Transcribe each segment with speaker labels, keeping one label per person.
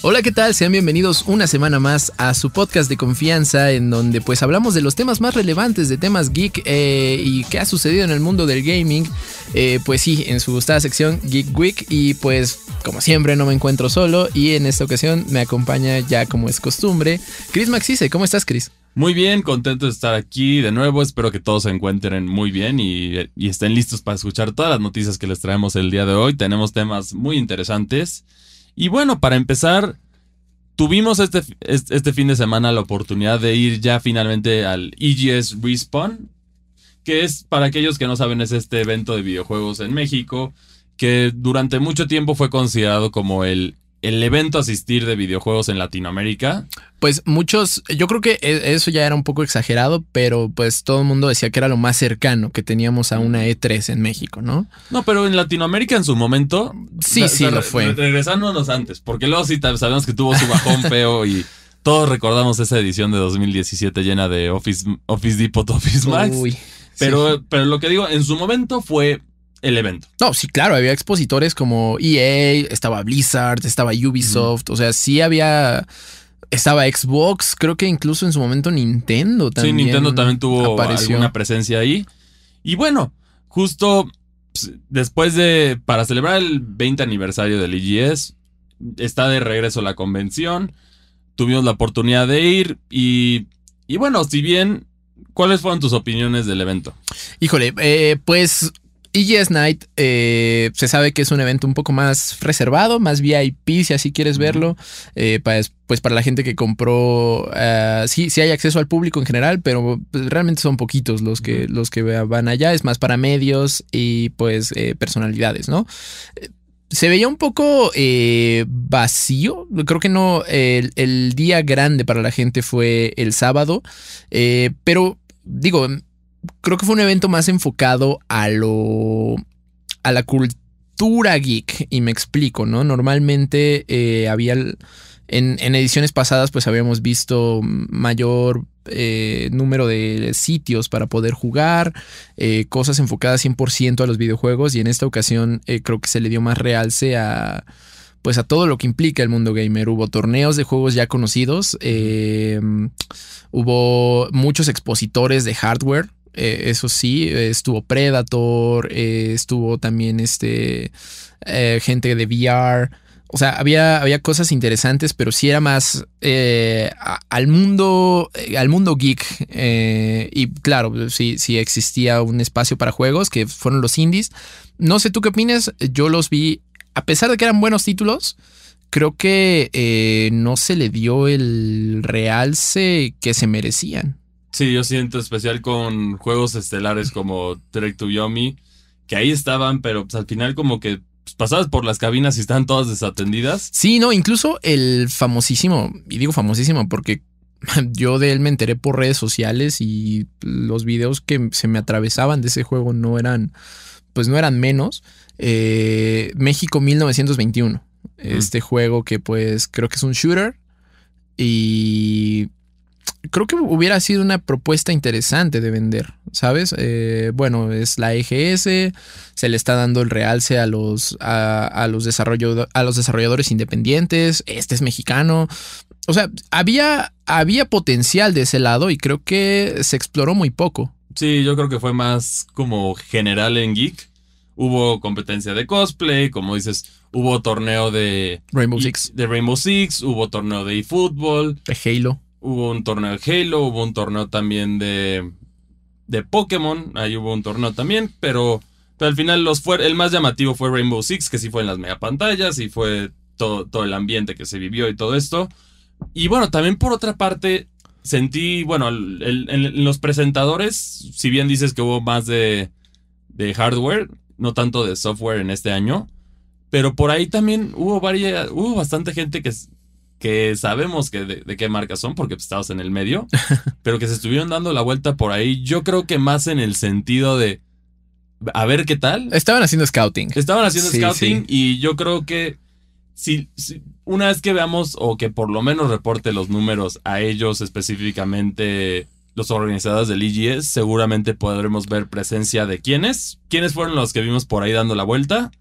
Speaker 1: Hola, ¿qué tal? Sean bienvenidos una semana más a su podcast de confianza en donde pues hablamos de los temas más relevantes de temas geek eh, y qué ha sucedido en el mundo del gaming. Eh, pues sí, en su gustada sección Geek Week y pues como siempre no me encuentro solo y en esta ocasión me acompaña ya como es costumbre Chris Maxice. ¿Cómo estás Chris?
Speaker 2: Muy bien, contento de estar aquí de nuevo. Espero que todos se encuentren muy bien y, y, estén listos para escuchar todas las noticias que les traemos el día de hoy. Tenemos temas muy interesantes. Y bueno, para empezar, tuvimos este, este fin de semana la oportunidad de ir ya finalmente al EGS Respawn, que es, para aquellos que no saben, es este evento de videojuegos en México, que durante mucho tiempo fue considerado como el el evento asistir de videojuegos en Latinoamérica.
Speaker 1: Pues muchos, yo creo que e, eso ya era un poco exagerado, pero pues todo el mundo decía que era lo más cercano que teníamos a una E3 en México, ¿no?
Speaker 2: No, pero en Latinoamérica en su momento.
Speaker 1: Sí, sí, lo fue.
Speaker 2: Regresándonos antes, porque luego sí sabemos que tuvo su bajón feo y todos recordamos esa edición de 2017 llena de Office, Office Depot, Office Max. Uy, pero, pero lo que digo, en su momento fue el evento.
Speaker 1: No, sí, claro, había expositores como EA, estaba Blizzard, estaba Ubisoft, o sea, sí había... Estaba Xbox, creo que incluso en su momento Nintendo también.
Speaker 2: Sí, Nintendo también tuvo alguna presencia ahí. Y bueno, justo pues, después de, para celebrar el 20 aniversario del EGS, está de regreso la convención, tuvimos la oportunidad de ir y, y bueno, si bien, ¿cuáles fueron tus opiniones del evento?
Speaker 1: Híjole, eh, pues EGS Night eh, se sabe que es un evento un poco más reservado, más VIP si así quieres verlo. Eh, pues, pues, para la gente que compró, uh, sí, sí hay acceso al público en general, pero pues, realmente son poquitos los que, los que van allá. Es más para medios y pues eh, personalidades, ¿no? Se veía un poco vacío. Creo que no. El, el, día grande para la gente fue el sábado. pero digo, creo que fue un evento más enfocado a lo. a la cultura geek. Y me explico, ¿no? Normalmente eh, había. En, ediciones pasadas, pues habíamos visto mayor eh, número de sitios para poder jugar, eh, cosas enfocadas 100% a los videojuegos. Y en esta ocasión creo que se le dio más realce a pues a todo lo que implica el mundo gamer. Hubo torneos de juegos ya conocidos, hubo muchos expositores de hardware, eh, eso sí, estuvo Predator, eh, estuvo también este eh, gente de VR. O sea, había, había cosas interesantes, pero sí era más al mundo. al mundo geek. y claro, sí existía un espacio para juegos que fueron los indies. No sé tú qué opinas. Yo los vi. A pesar de que eran buenos títulos. Creo que no se le dio el realce que se merecían.
Speaker 2: Sí, yo siento especial con juegos estelares como Trek to Yomi, que ahí estaban, pero pues, al final como que pues, pasabas por las cabinas y estaban todas desatendidas.
Speaker 1: Sí, no, incluso el famosísimo, y digo famosísimo porque yo de él me enteré por redes sociales y los videos que se me atravesaban de ese juego no eran, pues no eran menos. Eh, México 1921, este juego que pues creo que es un shooter y creo que hubiera sido una propuesta interesante de vender, ¿sabes? Eh, bueno, es la EGS, se le está dando el realce a los, a, los, a los desarrolladores independientes, este es mexicano. O sea, había, había potencial de ese lado y creo que se exploró muy poco.
Speaker 2: Sí, yo creo que fue más como general en Geek. Hubo competencia de cosplay, como dices, hubo torneo de
Speaker 1: Rainbow Six.
Speaker 2: De Rainbow Six, hubo torneo de eFootball.
Speaker 1: De Halo.
Speaker 2: Hubo un torneo de Halo, hubo un torneo también de, de Pokémon, ahí hubo un torneo también, pero, pero al final los fue, el más llamativo fue Rainbow Six, que sí fue en las megapantallas y fue todo, todo el ambiente que se vivió y todo esto. Y bueno, también por otra parte, sentí, bueno, en los presentadores, si bien dices que hubo más de, de hardware, no tanto de software en este año, pero por ahí también hubo varias, hubo bastante gente que, que sabemos que de, qué marcas son porque estamos en el medio, pero que se estuvieron dando la vuelta por ahí, yo creo que más en el sentido de a ver qué tal.
Speaker 1: Estaban haciendo scouting.
Speaker 2: Estaban haciendo scouting y yo creo que si, si- una vez que veamos o que por lo menos reporte los números a ellos específicamente los organizadores del EGS, seguramente podremos ver presencia de quiénes. ¿Quiénes fueron los que vimos por ahí dando la vuelta?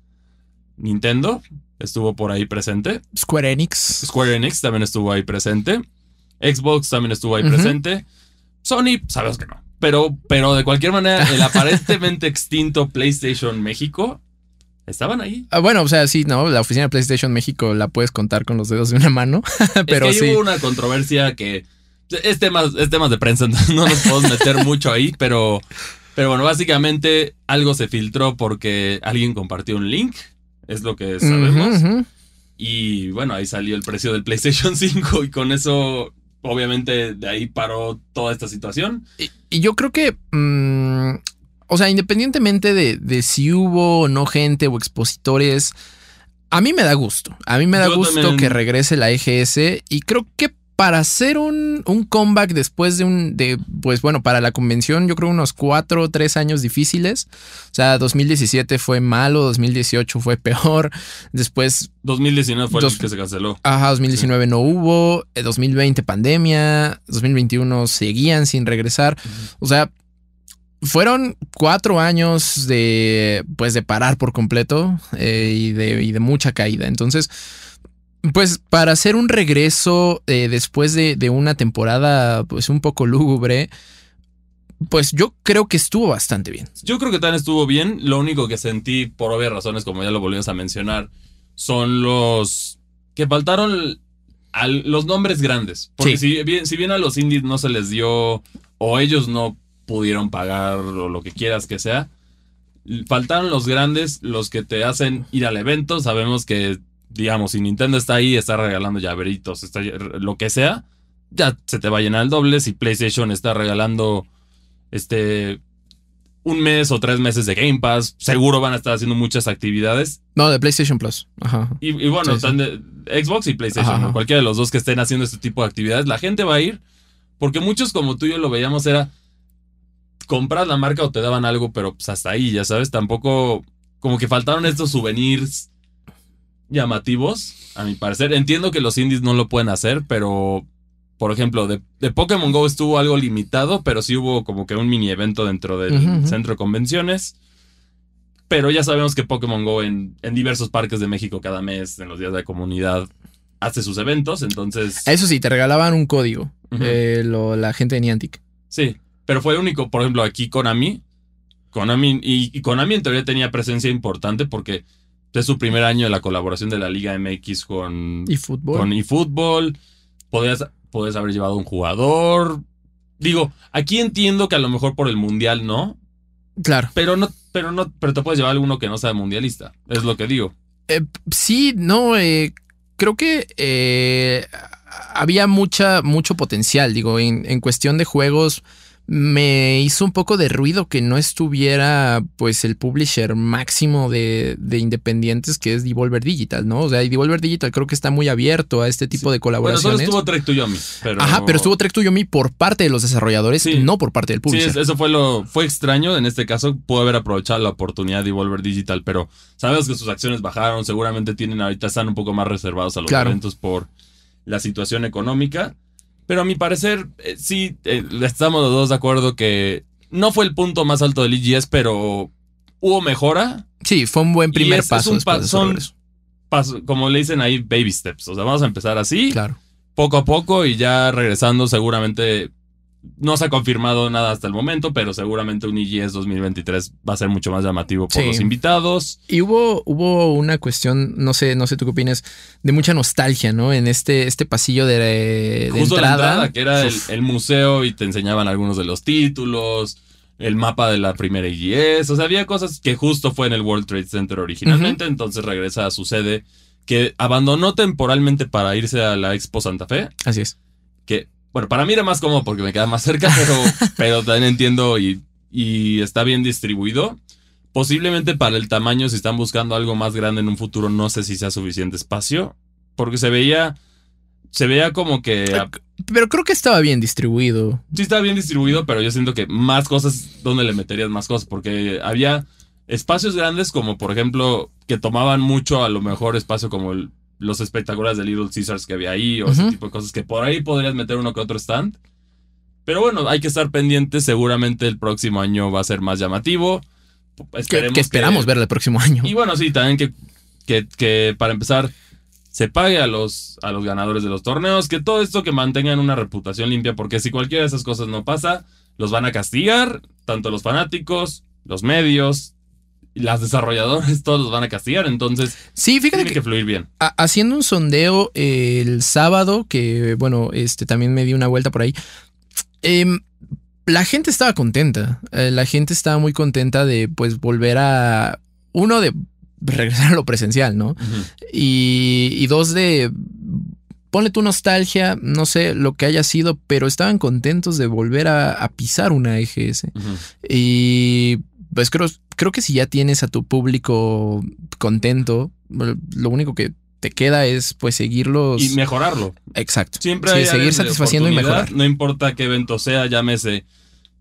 Speaker 2: Nintendo estuvo por ahí presente.
Speaker 1: Square Enix.
Speaker 2: Square Enix también estuvo ahí presente. Xbox también estuvo ahí presente. Sony, sabemos que no. Pero, pero de cualquier manera, el aparentemente extinto PlayStation México estaban ahí.
Speaker 1: Ah, bueno, o sea, sí, no, la oficina de PlayStation México la puedes contar con los dedos de una mano, pero
Speaker 2: es que
Speaker 1: sí.
Speaker 2: hubo una controversia que es temas, es temas de prensa, entonces no nos podemos meter mucho ahí, pero, pero bueno, básicamente algo se filtró porque alguien compartió un link, es lo que sabemos. Y bueno, ahí salió el precio del PlayStation 5 y con eso, obviamente, de ahí paró toda esta situación.
Speaker 1: Y, y yo creo que, mm, o sea, independientemente de, de si hubo o no gente o expositores, a mí me da gusto. A mí me da
Speaker 2: Yo
Speaker 1: gusto
Speaker 2: también.
Speaker 1: que regrese la EGS y creo que para hacer un, un comeback después de un, de, pues bueno, para la convención, yo creo unos cuatro o tres años difíciles. O sea, 2017 fue malo, 2018 fue peor. Después
Speaker 2: 2019 fue
Speaker 1: Dos-
Speaker 2: el que se canceló.
Speaker 1: Ajá, 2019 no hubo, eh, 2020 pandemia, 2021 seguían sin regresar. O sea, fueron cuatro años de, pues, de parar por completo eh, y, de, y de mucha caída. Entonces, pues, para hacer un regreso eh, después de, de una temporada, pues, un poco lúgubre, pues yo creo que estuvo bastante bien.
Speaker 2: Yo creo que también estuvo bien. Lo único que sentí, por obvias razones, como ya lo volvimos a mencionar, son los que faltaron a los nombres grandes. Porque si, bien, si bien a los indies no se les dio o ellos no pudieron pagar o lo que quieras que sea, faltaron los grandes, los que te hacen ir al evento. Sabemos que, digamos, si Nintendo está ahí, está regalando llaveritos, está, lo que sea, ya se te va a llenar el doble. Si PlayStation está regalando este un mes o tres meses de Game Pass, seguro van a estar haciendo muchas actividades.
Speaker 1: No, de PlayStation Plus. Ajá.
Speaker 2: Y, y bueno,
Speaker 1: Sí, sí.
Speaker 2: están de Xbox y PlayStation,
Speaker 1: Ajá,
Speaker 2: ¿no?
Speaker 1: ajá.
Speaker 2: cualquiera de los dos que estén haciendo este tipo de actividades, la gente va a ir, porque muchos como tú y yo lo veíamos era compras la marca o te daban algo, pero pues hasta ahí, ya sabes, tampoco como que faltaron estos souvenirs llamativos, a mi parecer. Entiendo que los indies no lo pueden hacer, pero por ejemplo, de, de Pokémon Go estuvo algo limitado, pero sí hubo como que un mini evento dentro del centro de convenciones. Pero ya sabemos que Pokémon Go en, en diversos parques de México cada mes, en los días de la comunidad, hace sus eventos. Entonces,
Speaker 1: Eso sí, te regalaban un código. Eh, lo- la gente de Niantic.
Speaker 2: sí. Pero fue el único, por ejemplo, aquí Konami. Konami, y, y Konami en teoría tenía presencia importante porque es su primer año de la colaboración de la Liga MX con,
Speaker 1: Y fútbol.
Speaker 2: con eFootball. Podías, podías haber llevado un jugador. Digo, aquí entiendo que a lo mejor por el mundial no,
Speaker 1: Claro.
Speaker 2: pero no, pero no, pero te puedes llevar alguno que no sea mundialista. Es lo que digo.
Speaker 1: Eh, sí, no, eh, creo que eh, había mucha, mucho potencial. Digo, en, en cuestión de juegos, me hizo un poco de ruido que no estuviera, pues, el publisher máximo de, de independientes que es Devolver Digital, ¿no? O sea, y Devolver Digital creo que está muy abierto a este tipo de
Speaker 2: Bueno, solo
Speaker 1: colaboraciones.
Speaker 2: estuvo Trek to Yomi, pero
Speaker 1: Ajá, pero estuvo Trek to Yomi por parte de los desarrolladores
Speaker 2: Sí.
Speaker 1: y no por parte del
Speaker 2: Sí,
Speaker 1: publisher.
Speaker 2: es- eso fue lo fue extraño. En este caso, pudo haber aprovechado la oportunidad de Devolver Digital, pero sabemos que sus acciones bajaron. Seguramente tienen ahorita están un poco más reservados a los
Speaker 1: Claro.
Speaker 2: eventos por la situación económica. Pero a mi parecer, eh, sí, eh, estamos los dos de acuerdo que no fue el punto más alto del EGS, pero hubo mejora.
Speaker 1: Sí, fue un buen primer
Speaker 2: es- es
Speaker 1: paso.
Speaker 2: un pa-
Speaker 1: de
Speaker 2: son-. Paso- como le dicen ahí, baby steps. O sea, vamos a empezar así,
Speaker 1: Claro.
Speaker 2: poco a poco, y ya regresando, seguramente no se ha confirmado nada hasta el momento, pero seguramente un EGS 2023 va a ser mucho más llamativo por
Speaker 1: Sí.
Speaker 2: los invitados.
Speaker 1: Y hubo, hubo una cuestión, no sé, no sé tú qué opinas, de mucha nostalgia, ¿no? En este, este pasillo de, de
Speaker 2: Justo
Speaker 1: entrada.
Speaker 2: la entrada, que era el, museo y te enseñaban algunos de los títulos, el mapa de la primera EGS. O sea, había cosas que justo fue en el World Trade Center originalmente, entonces regresa a su sede, que abandonó temporalmente para irse a la Expo Santa Fe.
Speaker 1: Así es.
Speaker 2: Bueno, para mí era más cómodo porque me queda más cerca, pero, pero también entiendo y, y está bien distribuido. Posiblemente para el tamaño, si están buscando algo más grande en un futuro, no sé si sea suficiente espacio, porque se veía, se veía como que ah,
Speaker 1: Pero creo que estaba bien distribuido.
Speaker 2: sí estaba bien distribuido, pero yo siento que más cosas, ¿dónde le meterías más cosas? Porque había espacios grandes como, por ejemplo, que tomaban mucho a lo mejor espacio como el, los espectaculares de Little Caesars que había ahí o ese tipo de cosas que por ahí podrías meter uno que otro stand. Pero bueno, hay que estar pendientes. Seguramente el próximo año va a ser más llamativo.
Speaker 1: Que, que esperamos ver el próximo año.
Speaker 2: Y bueno, sí, también que, que, que para empezar se pague a los, a los ganadores de los torneos, que todo esto que mantengan una reputación limpia, porque si cualquiera de esas cosas no pasa, los van a castigar, tanto los fanáticos, los medios, las desarrolladores, todos los van a castigar, entonces
Speaker 1: Sí, fíjate
Speaker 2: tiene
Speaker 1: que
Speaker 2: que fluir bien.
Speaker 1: ha- haciendo un sondeo eh, el sábado, que bueno, este también me di una vuelta por ahí. em, la gente estaba contenta. eh, la gente estaba muy contenta de pues volver a. Uno, de regresar a lo presencial, ¿no? Y, y dos, de. Ponle tu nostalgia, no sé lo que haya sido, pero estaban contentos de volver a, a pisar una EGS. Y pues creo, creo que si ya tienes a tu público contento, lo único que te queda es pues seguirlos.
Speaker 2: Y mejorarlo.
Speaker 1: Exacto.
Speaker 2: Siempre
Speaker 1: Sí,
Speaker 2: hay
Speaker 1: seguir satisfaciendo y mejorar.
Speaker 2: No importa qué evento sea, llámese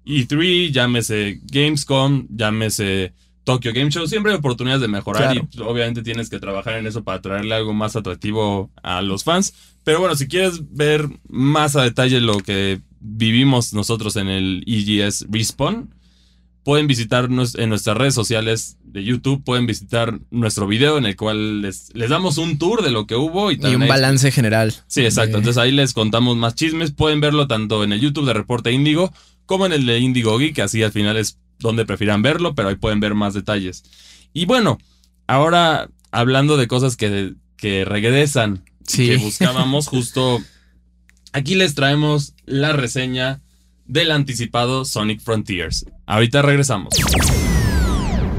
Speaker 2: E3, llámese Gamescom, llámese Tokyo Game Show, siempre hay oportunidades de mejorar
Speaker 1: Claro.
Speaker 2: y obviamente tienes que trabajar en eso para traerle algo más atractivo a los fans. Pero bueno, si quieres ver más a detalle lo que vivimos nosotros en el EGS Respawn, pueden visitarnos en nuestras redes sociales de YouTube, pueden visitar nuestro video en el cual les, les damos un tour de lo que hubo y
Speaker 1: Y
Speaker 2: también
Speaker 1: un
Speaker 2: ahí
Speaker 1: balance general.
Speaker 2: Sí, exacto.
Speaker 1: de-
Speaker 2: Entonces ahí les contamos más chismes. Pueden verlo tanto en el YouTube de Reporte Índigo como en el de Índigo Geek, así al final es donde prefieran verlo, pero ahí pueden ver más detalles. Y bueno, ahora hablando de cosas que, que regresan,
Speaker 1: Sí.
Speaker 2: que buscábamos, justo aquí les traemos la reseña del anticipado Sonic Frontiers. Ahorita regresamos.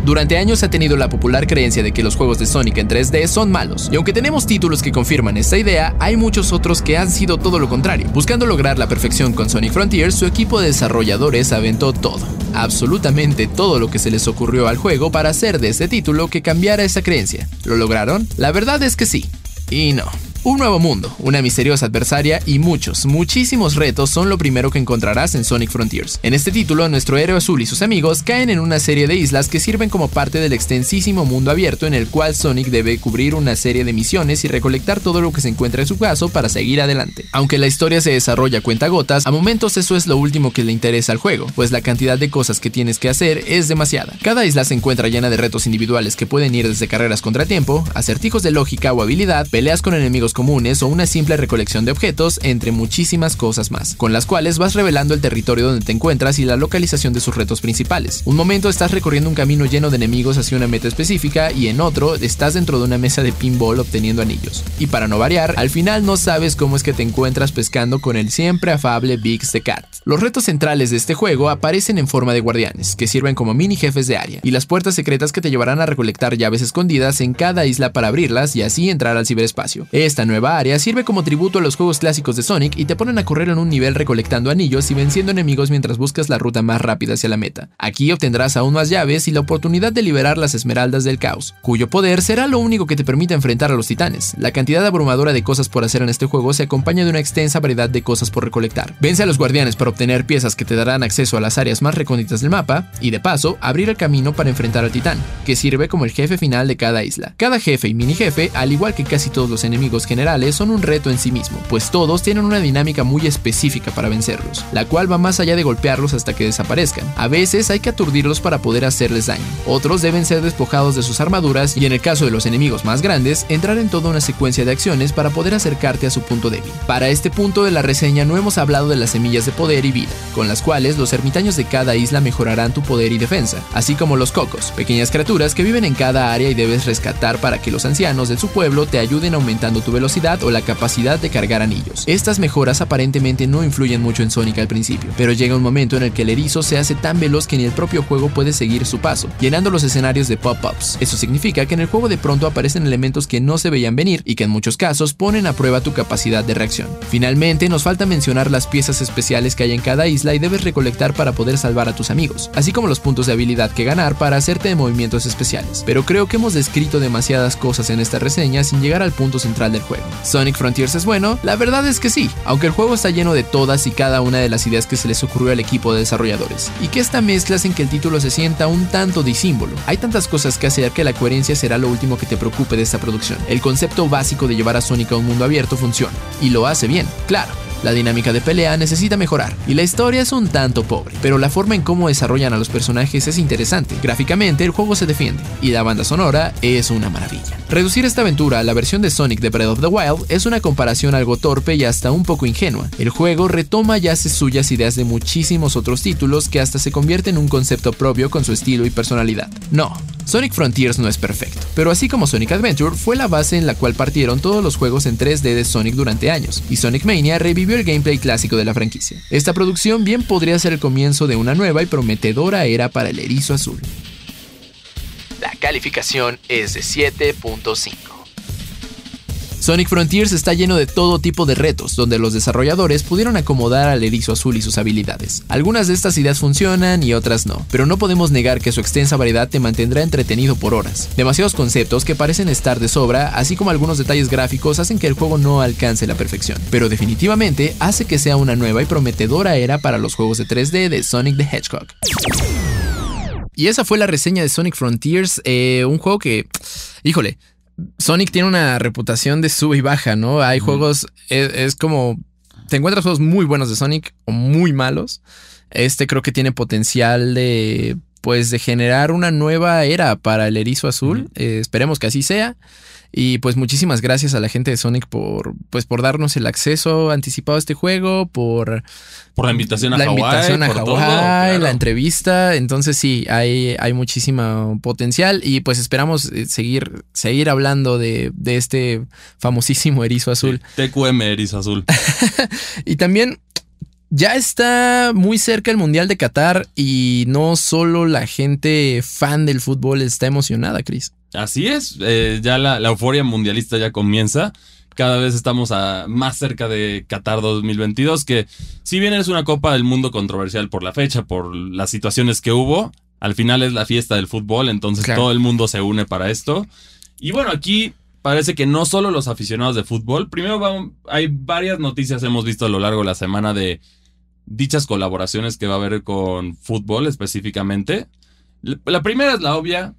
Speaker 1: Durante años ha tenido la popular creencia de que los juegos de Sonic en 3D son malos, y aunque tenemos títulos que confirman esta idea, hay muchos otros que han sido todo lo contrario. Buscando lograr la perfección con Sonic Frontiers, su equipo de desarrolladores aventó todo, absolutamente todo lo que se les ocurrió al juego para hacer de este título que cambiara esa creencia. ¿Lo lograron? La verdad es que sí. Y no. Un nuevo mundo, una misteriosa adversaria y muchos, muchísimos retos son lo primero que encontrarás en Sonic Frontiers. En este título, nuestro héroe azul y sus amigos caen en una serie de islas que sirven como parte del extensísimo mundo abierto en el cual Sonic debe cubrir una serie de misiones y recolectar todo lo que se encuentra en su caso para seguir adelante. Aunque la historia se desarrolla a cuentagotas, a momentos eso es lo último que le interesa al juego, pues la cantidad de cosas que tienes que hacer es demasiada. Cada isla se encuentra llena de retos individuales que pueden ir desde carreras contra tiempo, acertijos de lógica o habilidad, peleas con enemigos comunes o una simple recolección de objetos, entre muchísimas cosas más, con las cuales vas revelando el territorio donde te encuentras y la localización de sus retos principales. Un momento estás recorriendo un camino lleno de enemigos hacia una meta específica y en otro estás dentro de una mesa de pinball obteniendo anillos. Y para no variar, al final no sabes cómo es que te encuentras pescando con el siempre afable Biggs the Cat. Los retos centrales de este juego aparecen en forma de guardianes, que sirven como mini jefes de área, y las puertas secretas que te llevarán a recolectar llaves escondidas en cada isla para abrirlas y así entrar al ciberespacio. Esta nueva área sirve como tributo a los juegos clásicos de Sonic y te ponen a correr en un nivel recolectando anillos y venciendo enemigos mientras buscas la ruta más rápida hacia la meta. Aquí obtendrás aún más llaves y la oportunidad de liberar las esmeraldas del caos, cuyo poder será lo único que te permita enfrentar a los titanes. La cantidad abrumadora de cosas por hacer en este juego se acompaña de una extensa variedad de cosas por recolectar. Vence a los guardianes para obtener piezas que te darán acceso a las áreas más recónditas del mapa y de paso abrir el camino para enfrentar al titán, que sirve como el jefe final de cada isla. Cada jefe y mini jefe, al igual que casi todos los enemigos generales, son un reto en sí mismo, pues todos tienen una dinámica muy específica para vencerlos, la cual va más allá de golpearlos hasta que desaparezcan. A veces hay que aturdirlos para poder hacerles daño, otros deben ser despojados de sus armaduras y en el caso de los enemigos más grandes, entrar en toda una secuencia de acciones para poder acercarte a su punto débil. Para este punto de la reseña no hemos hablado de las semillas de poder y vida, con las cuales los ermitaños de cada isla mejorarán tu poder y defensa, así como los cocos, pequeñas criaturas que viven en cada área y debes rescatar para que los ancianos de su pueblo te ayuden aumentando tu velocidad o la capacidad de cargar anillos. Estas mejoras aparentemente no influyen mucho en Sonic al principio, pero llega un momento en el que el erizo se hace tan veloz que ni el propio juego puede seguir su paso, llenando los escenarios de pop-ups. Eso significa que en el juego de pronto aparecen elementos que no se veían venir y que en muchos casos ponen a prueba tu capacidad de reacción. Finalmente, nos falta mencionar las piezas especiales que hay en cada isla y debes recolectar para poder salvar a tus amigos, así como los puntos de habilidad que ganar para hacerte de movimientos especiales. Pero creo que hemos descrito demasiadas cosas en esta reseña sin llegar al punto central del juego. ¿Sonic Frontiers es bueno? La verdad es que sí, aunque el juego está lleno de todas y cada una de las ideas que se les ocurrió al equipo de desarrolladores, y que esta mezcla hacen que el título se sienta un tanto disímbolo. Hay tantas cosas que hacer que la coherencia será lo último que te preocupe de esta producción. El concepto básico de llevar a Sonic a un mundo abierto funciona, y lo hace bien, claro. La dinámica de pelea necesita mejorar y la historia es un tanto pobre, pero la forma en cómo desarrollan a los personajes es interesante. Gráficamente el juego se defiende y la banda sonora es una maravilla. Reducir esta aventura a la versión de Sonic de Breath of the Wild es una comparación algo torpe y hasta un poco ingenua. El juego retoma y hace suyas ideas de muchísimos otros títulos que hasta se convierte en un concepto propio con su estilo y personalidad. No, Sonic Frontiers no es perfecto, pero así como Sonic Adventure fue la base en la cual partieron todos los juegos en 3D de Sonic durante años, y Sonic Mania revivió el gameplay clásico de la franquicia. Esta producción bien podría ser el comienzo de una nueva y prometedora era para el erizo azul. La calificación es de 7.5. Sonic Frontiers está lleno de todo tipo de retos, donde los desarrolladores pudieron acomodar al erizo azul y sus habilidades. Algunas de estas ideas funcionan y otras no, pero no podemos negar que su extensa variedad te mantendrá entretenido por horas. Demasiados conceptos que parecen estar de sobra, así como algunos detalles gráficos hacen que el juego no alcance la perfección, pero definitivamente hace que sea una nueva y prometedora era para los juegos de 3D de Sonic the Hedgehog. Y esa fue la reseña de Sonic Frontiers, eh, un juego que, híjole, Sonic tiene una reputación de sub y baja, ¿no? Hay juegos, es, como, te encuentras juegos muy buenos de Sonic o muy malos. Este creo que tiene potencial de, pues, de generar una nueva era para el erizo azul. Eh, esperemos que así sea. Y pues muchísimas gracias a la gente de Sonic por, pues, por darnos el acceso anticipado a este juego, por,
Speaker 2: por la invitación a
Speaker 1: la
Speaker 2: Hawái,
Speaker 1: invitación a
Speaker 2: por todo, claro.
Speaker 1: la entrevista. Entonces sí, hay, hay muchísimo potencial y pues esperamos eh, seguir, seguir hablando de, de este famosísimo erizo azul.
Speaker 2: TQM Erizo Azul.
Speaker 1: Y también ya está muy cerca el Mundial de Qatar y no solo la gente fan del fútbol está emocionada, Chris.
Speaker 2: Así es, eh, ya la, la euforia mundialista ya comienza. Cada vez estamos a, más cerca de Qatar 2022, que si bien es una Copa del Mundo controversial por la fecha, por las situaciones que hubo, al final es la fiesta del fútbol, entonces
Speaker 1: Claro.
Speaker 2: todo el mundo se une para esto. Y bueno, aquí parece que no solo los aficionados de fútbol, primero va- hay varias noticias hemos visto a lo largo de la semana de dichas colaboraciones que va a haber con fútbol específicamente. La primera es la obvia,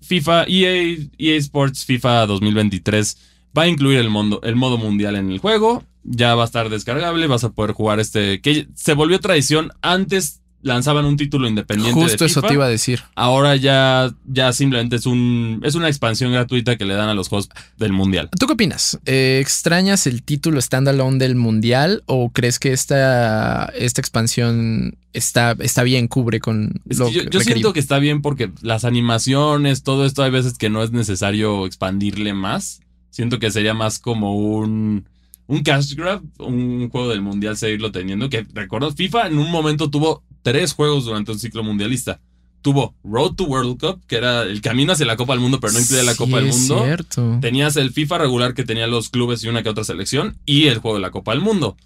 Speaker 2: FIFA, EA, EA Sports FIFA 2023 va a incluir el, mundo, el modo mundial en el juego. Ya va a estar descargable, vas a poder jugar este. que se volvió tradición. Antes lanzaban un título independiente.
Speaker 1: Justo
Speaker 2: de
Speaker 1: eso te iba a decir.
Speaker 2: Ahora ya, ya simplemente es un. es una expansión gratuita que le dan a los juegos del mundial.
Speaker 1: ¿Tú qué opinas? Eh, ¿Extrañas el título standalone del Mundial o crees que esta, esta expansión está, está bien, cubre con
Speaker 2: Es
Speaker 1: lo
Speaker 2: que yo, yo siento que está bien porque las animaciones, todo esto, hay veces que no es necesario expandirle más. Siento que sería más como un, un cash grab, un juego del mundial seguirlo teniendo. Que recuerdo, FIFA en un momento tuvo tres juegos durante un ciclo mundialista. Tuvo Road to World Cup, que era el camino hacia la Copa del Mundo, pero no incluía la
Speaker 1: Sí,
Speaker 2: Copa del
Speaker 1: es
Speaker 2: Mundo.
Speaker 1: cierto.
Speaker 2: Tenías el FIFA regular que tenía los clubes y una que otra selección y el juego de la Copa del Mundo.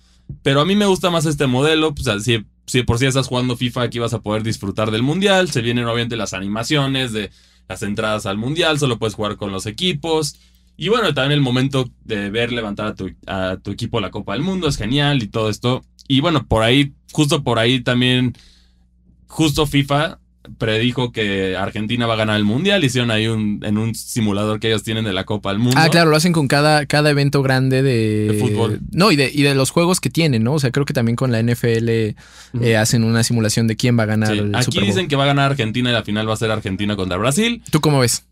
Speaker 2: Pero a mí me gusta más este modelo. Pues, si, si por si estás jugando FIFA, aquí vas a poder disfrutar del Mundial. Se vienen obviamente las animaciones de las entradas al Mundial. Solo puedes jugar con los equipos. Y bueno, también el momento de ver levantar a tu, a tu equipo la Copa del Mundo es genial y todo esto. Y bueno, por ahí, justo por ahí también, justo FIFA predijo que Argentina va a ganar el Mundial. Hicieron ahí un, en un simulador que ellos tienen de la Copa del Mundo.
Speaker 1: Ah, claro, lo hacen con cada, cada evento grande de,
Speaker 2: De fútbol.
Speaker 1: No, y de, y de los juegos que tienen, ¿no? O sea, creo que también con la NFL eh, hacen una simulación de quién va a ganar
Speaker 2: Sí.
Speaker 1: el
Speaker 2: Aquí
Speaker 1: Super Bowl.
Speaker 2: dicen que va a ganar Argentina y la final va a ser Argentina contra Brasil.
Speaker 1: ¿Tú cómo ves?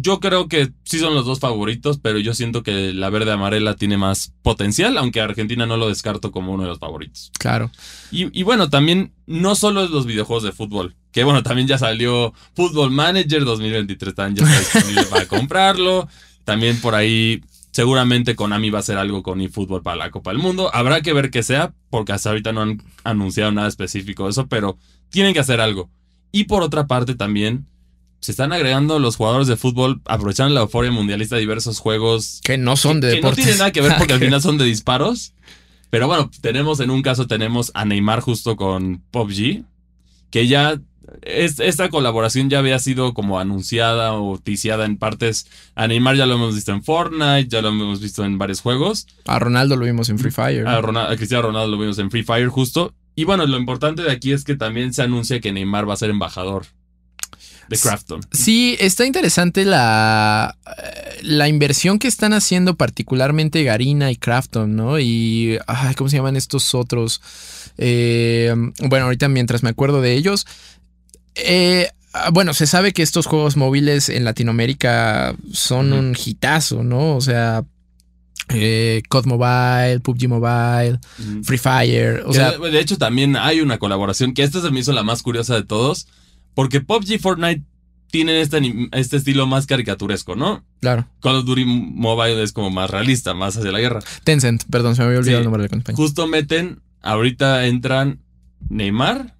Speaker 2: Yo creo que sí son los dos favoritos, pero yo siento que la verde amarela tiene más potencial, aunque Argentina no lo descarto como uno de los favoritos.
Speaker 1: Claro.
Speaker 2: Y, y bueno, también no solo es los videojuegos de fútbol, que bueno, también ya salió Football Manager 2023, también ya está disponible para comprarlo. También por ahí seguramente Konami va a hacer algo con eFootball para la Copa del Mundo. Habrá que ver qué sea, porque hasta ahorita no han anunciado nada específico de eso, pero tienen que hacer algo. Y por otra parte también se están agregando los jugadores de fútbol, aprovechando la euforia mundialista, diversos juegos
Speaker 1: Que no son de
Speaker 2: que no
Speaker 1: deportes.
Speaker 2: tiene nada que ver porque al final son de disparos. Pero bueno, tenemos en un caso tenemos a Neymar justo con PUBG, que ya esta colaboración ya había sido como anunciada o ticiada en partes. A Neymar ya lo hemos visto en Fortnite, ya lo hemos visto en varios juegos.
Speaker 1: A Ronaldo lo vimos en Free Fire.
Speaker 2: A, a Cristiano Ronaldo lo vimos en Free Fire justo. Y bueno, lo importante de aquí es que también se anuncia que Neymar va a ser embajador de Crafton.
Speaker 1: Sí, está interesante la, la inversión que están haciendo particularmente Garina y Crafton, ¿no? Y, ¿cómo se llaman estos otros? Eh, bueno, ahorita mientras me acuerdo de ellos, eh, bueno, se sabe que estos juegos móviles en Latinoamérica son un hitazo, ¿no? O sea, eh, COD Mobile, PUBG Mobile, Free Fire. O sea,
Speaker 2: de, hecho, también hay una colaboración que esta se me hizo la más curiosa de todos, porque PUBG y Fortnite tienen este, este estilo más caricaturesco, ¿no?
Speaker 1: Claro.
Speaker 2: Call of Duty Mobile es como más realista, más hacia la guerra.
Speaker 1: Tencent, perdón, se me había olvidado el nombre de la compañía.
Speaker 2: Justo meten, ahorita entran Neymar,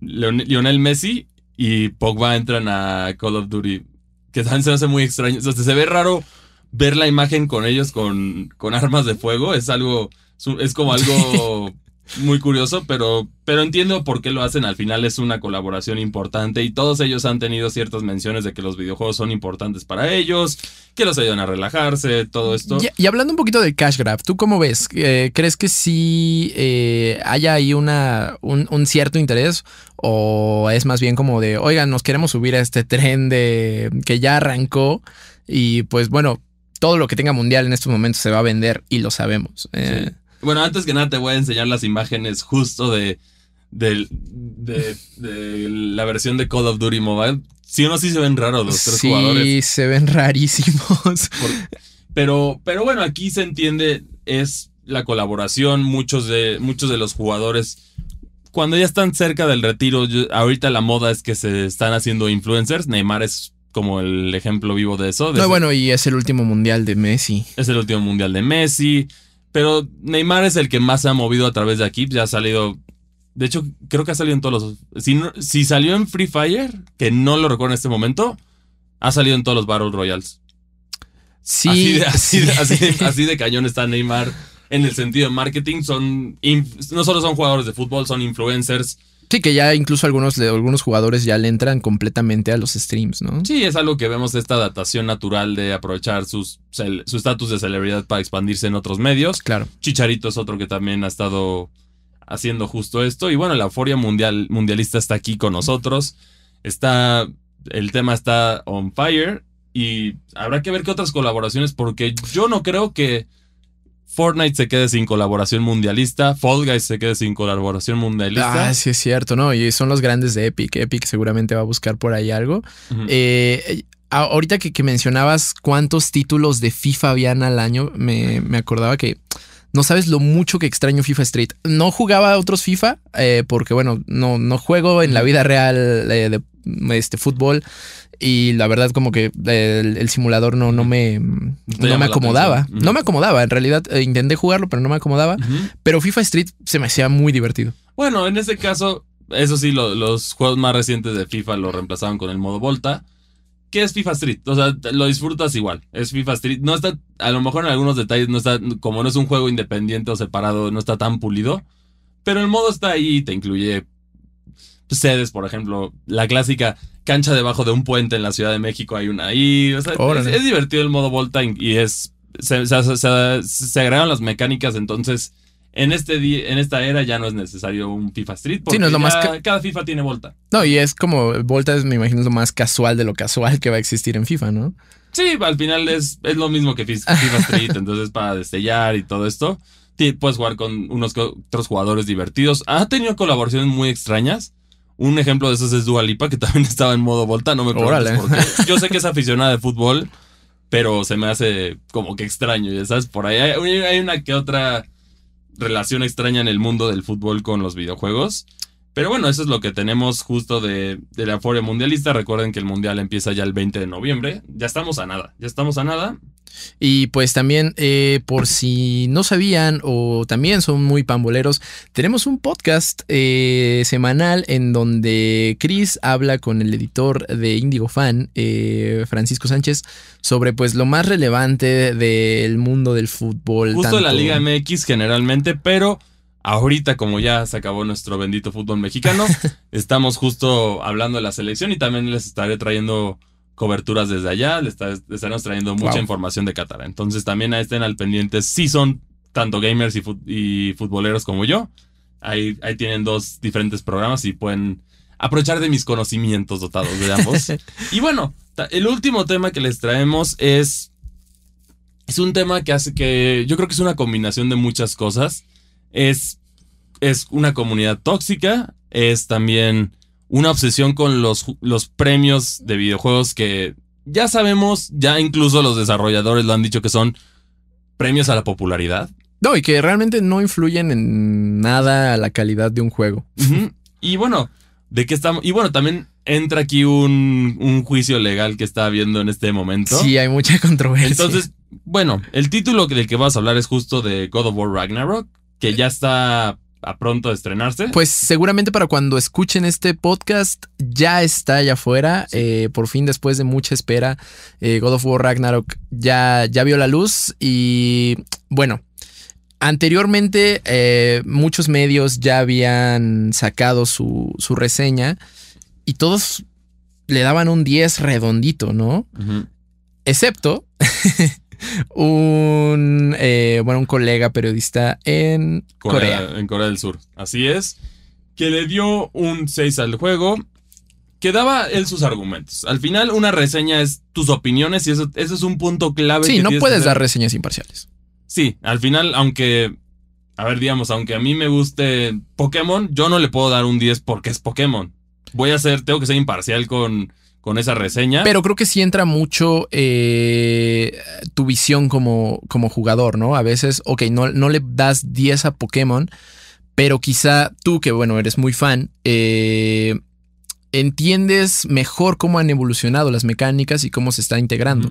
Speaker 2: Lionel Messi y Pogba entran a Call of Duty, que también se hace muy extraño. O sea, se ve raro ver la imagen con ellos con, con armas de fuego es algo, es como algo muy curioso, pero, pero entiendo por qué lo hacen. Al final es una colaboración importante y todos ellos han tenido ciertas menciones de que los videojuegos son importantes para ellos, que los ayudan a relajarse, todo esto.
Speaker 1: Y, hablando un poquito del cash grab, ¿tú cómo ves? Eh, ¿Crees que sí eh, haya ahí una, un, un, cierto interés o es más bien como de, oigan, nos queremos subir a este tren de que ya arrancó y pues bueno, todo lo que tenga mundial en estos momentos se va a vender y lo sabemos. Eh,
Speaker 2: bueno, antes que nada te voy a enseñar las imágenes justo de, de, la versión de Call of Duty Mobile. Sí o no, sí se ven raros los tres jugadores.
Speaker 1: Sí, se ven rarísimos.
Speaker 2: pero, pero bueno, aquí se entiende, es la colaboración, muchos de, muchos de los jugadores cuando ya están cerca del retiro, ahorita la moda es que se están haciendo influencers. Neymar es como el ejemplo vivo de eso.
Speaker 1: no, bueno, y es el último mundial de Messi.
Speaker 2: Es el último mundial de Messi. Pero Neymar es el que más se ha movido a través de aquí. Ya ha salido. De hecho, creo que ha salido en todos los. Si, si salió en Free Fire, que no lo recuerdo en este momento, ha salido en todos los Battle Royals.
Speaker 1: Sí.
Speaker 2: Así así de cañón está Neymar en el sentido de marketing. Son. No solo son jugadores de fútbol, son influencers
Speaker 1: Sí, que ya incluso algunos, algunos jugadores ya le entran completamente a los streams, ¿no?
Speaker 2: Sí, es algo que vemos esta adaptación natural de aprovechar sus, su estatus de celebridad para expandirse en otros medios.
Speaker 1: Claro.
Speaker 2: Chicharito es otro que también ha estado haciendo justo esto. Y bueno, la euforia mundial, mundialista está aquí con nosotros. Está. El tema está on fire. Y habrá que ver qué otras colaboraciones, porque yo no creo que Fortnite se quede sin colaboración mundialista, Fall Guys se quede sin colaboración mundialista.
Speaker 1: Ah, sí es cierto, ¿no? Y son los grandes de Epic. Epic seguramente va a buscar por ahí algo. Eh, ahorita que, mencionabas cuántos títulos de FIFA habían al año, me, acordaba que no sabes lo mucho que extraño FIFA Street. No jugaba a otros FIFA eh, porque, bueno, no, no juego en la vida real eh, de este fútbol. Y la verdad, como que el, simulador no, no me, no me acomodaba. No me acomodaba. En realidad eh, intenté jugarlo, pero no me acomodaba. Pero FIFA Street se me hacía muy divertido.
Speaker 2: Bueno, en ese caso, eso sí, los juegos más recientes de FIFA lo reemplazaban con el modo Volta. ¿Qué es FIFA Street? O sea, lo disfrutas igual. Es FIFA Street. No está, a lo mejor en algunos detalles no está, como no es un juego independiente o separado, no está tan pulido. Pero el modo está ahí y te incluye sedes, por ejemplo, la clásica cancha debajo de un puente en la Ciudad de México hay una ahí. O sea, es, divertido el modo Volta y es. Se, se, agregan las mecánicas, entonces. En, este en esta era ya no es necesario un FIFA Street. Porque no es lo más cada FIFA tiene Volta.
Speaker 1: No, y es como. Volta es, me imagino, lo más casual de lo casual que va a existir en FIFA, ¿no?
Speaker 2: Sí, al final es, es lo mismo que FIFA Street. entonces, para destellar y todo esto, puedes jugar con unos otros jugadores divertidos. Ha tenido colaboraciones muy extrañas. Un ejemplo de esos es Dua Lipa, que también estaba en modo Volta, no me preguntes por qué. Yo sé que es aficionada de fútbol, pero se me hace como que extraño, ya sabes, por ahí hay, una que otra relación extraña en el mundo del fútbol con los videojuegos. Pero bueno, eso es lo que tenemos justo de, de la Euforia Mundialista. Recuerden que el Mundial empieza ya el 20 de noviembre. Ya estamos a nada, ya estamos a nada.
Speaker 1: Y pues también, eh, por si no sabían o también son muy pamboleros, tenemos un podcast eh, semanal en donde Chris habla con el editor de Indigo Fan, eh, Francisco Sánchez, sobre pues lo más relevante del mundo del fútbol.
Speaker 2: Justo de la Liga MX generalmente, pero ahorita como ya se acabó nuestro bendito fútbol mexicano, estamos justo hablando de la selección y también les estaré trayendo coberturas desde allá, les, estaremos trayendo mucha información de Qatar. Entonces también estén al pendiente si son tanto gamers y, futboleros como yo. Ahí, ahí tienen dos diferentes programas y pueden aprovechar de mis conocimientos dotados de ambos. y bueno, el último tema que les traemos es es un tema que hace que yo creo que es una combinación de muchas cosas. Es, es una comunidad tóxica, es también una obsesión con los, los premios de videojuegos que ya sabemos, ya incluso los desarrolladores lo han dicho que son premios a la popularidad.
Speaker 1: No, y que realmente no influyen en nada a la calidad de un juego.
Speaker 2: Y bueno, de qué estamos. Y bueno, también entra aquí un, un, juicio legal que está habiendo en este momento.
Speaker 1: Sí, hay mucha controversia.
Speaker 2: Entonces, bueno, el título del que vas a hablar es justo de God of War Ragnarok, que ya está a pronto de estrenarse.
Speaker 1: Pues seguramente para cuando escuchen este podcast ya está allá afuera. Eh, por fin, después de mucha espera, eh, God of War Ragnarok ya, ya vio la luz. Y bueno, anteriormente eh, muchos medios ya habían sacado su, su, reseña y todos le daban un 10 redondito, ¿no? Excepto un, eh, bueno, un colega periodista en Corea,
Speaker 2: En Corea del Sur. Así es. Que le dio un 6 al juego. Que daba él sus argumentos. Al final, una reseña es tus opiniones y eso, es un punto clave.
Speaker 1: Sí, no puedes dar reseñas imparciales.
Speaker 2: Sí, al final, aunque. A ver, digamos, aunque a mí me guste Pokémon, yo no le puedo dar un 10 porque es Pokémon. Voy a ser, tengo que ser imparcial con con esa reseña.
Speaker 1: Pero creo que sí entra mucho eh, tu visión como, como jugador, ¿no? A veces, ok, no, no le das 10 a Pokémon, pero quizá tú, que bueno, eres muy fan, eh, entiendes mejor cómo han evolucionado las mecánicas y cómo se está integrando.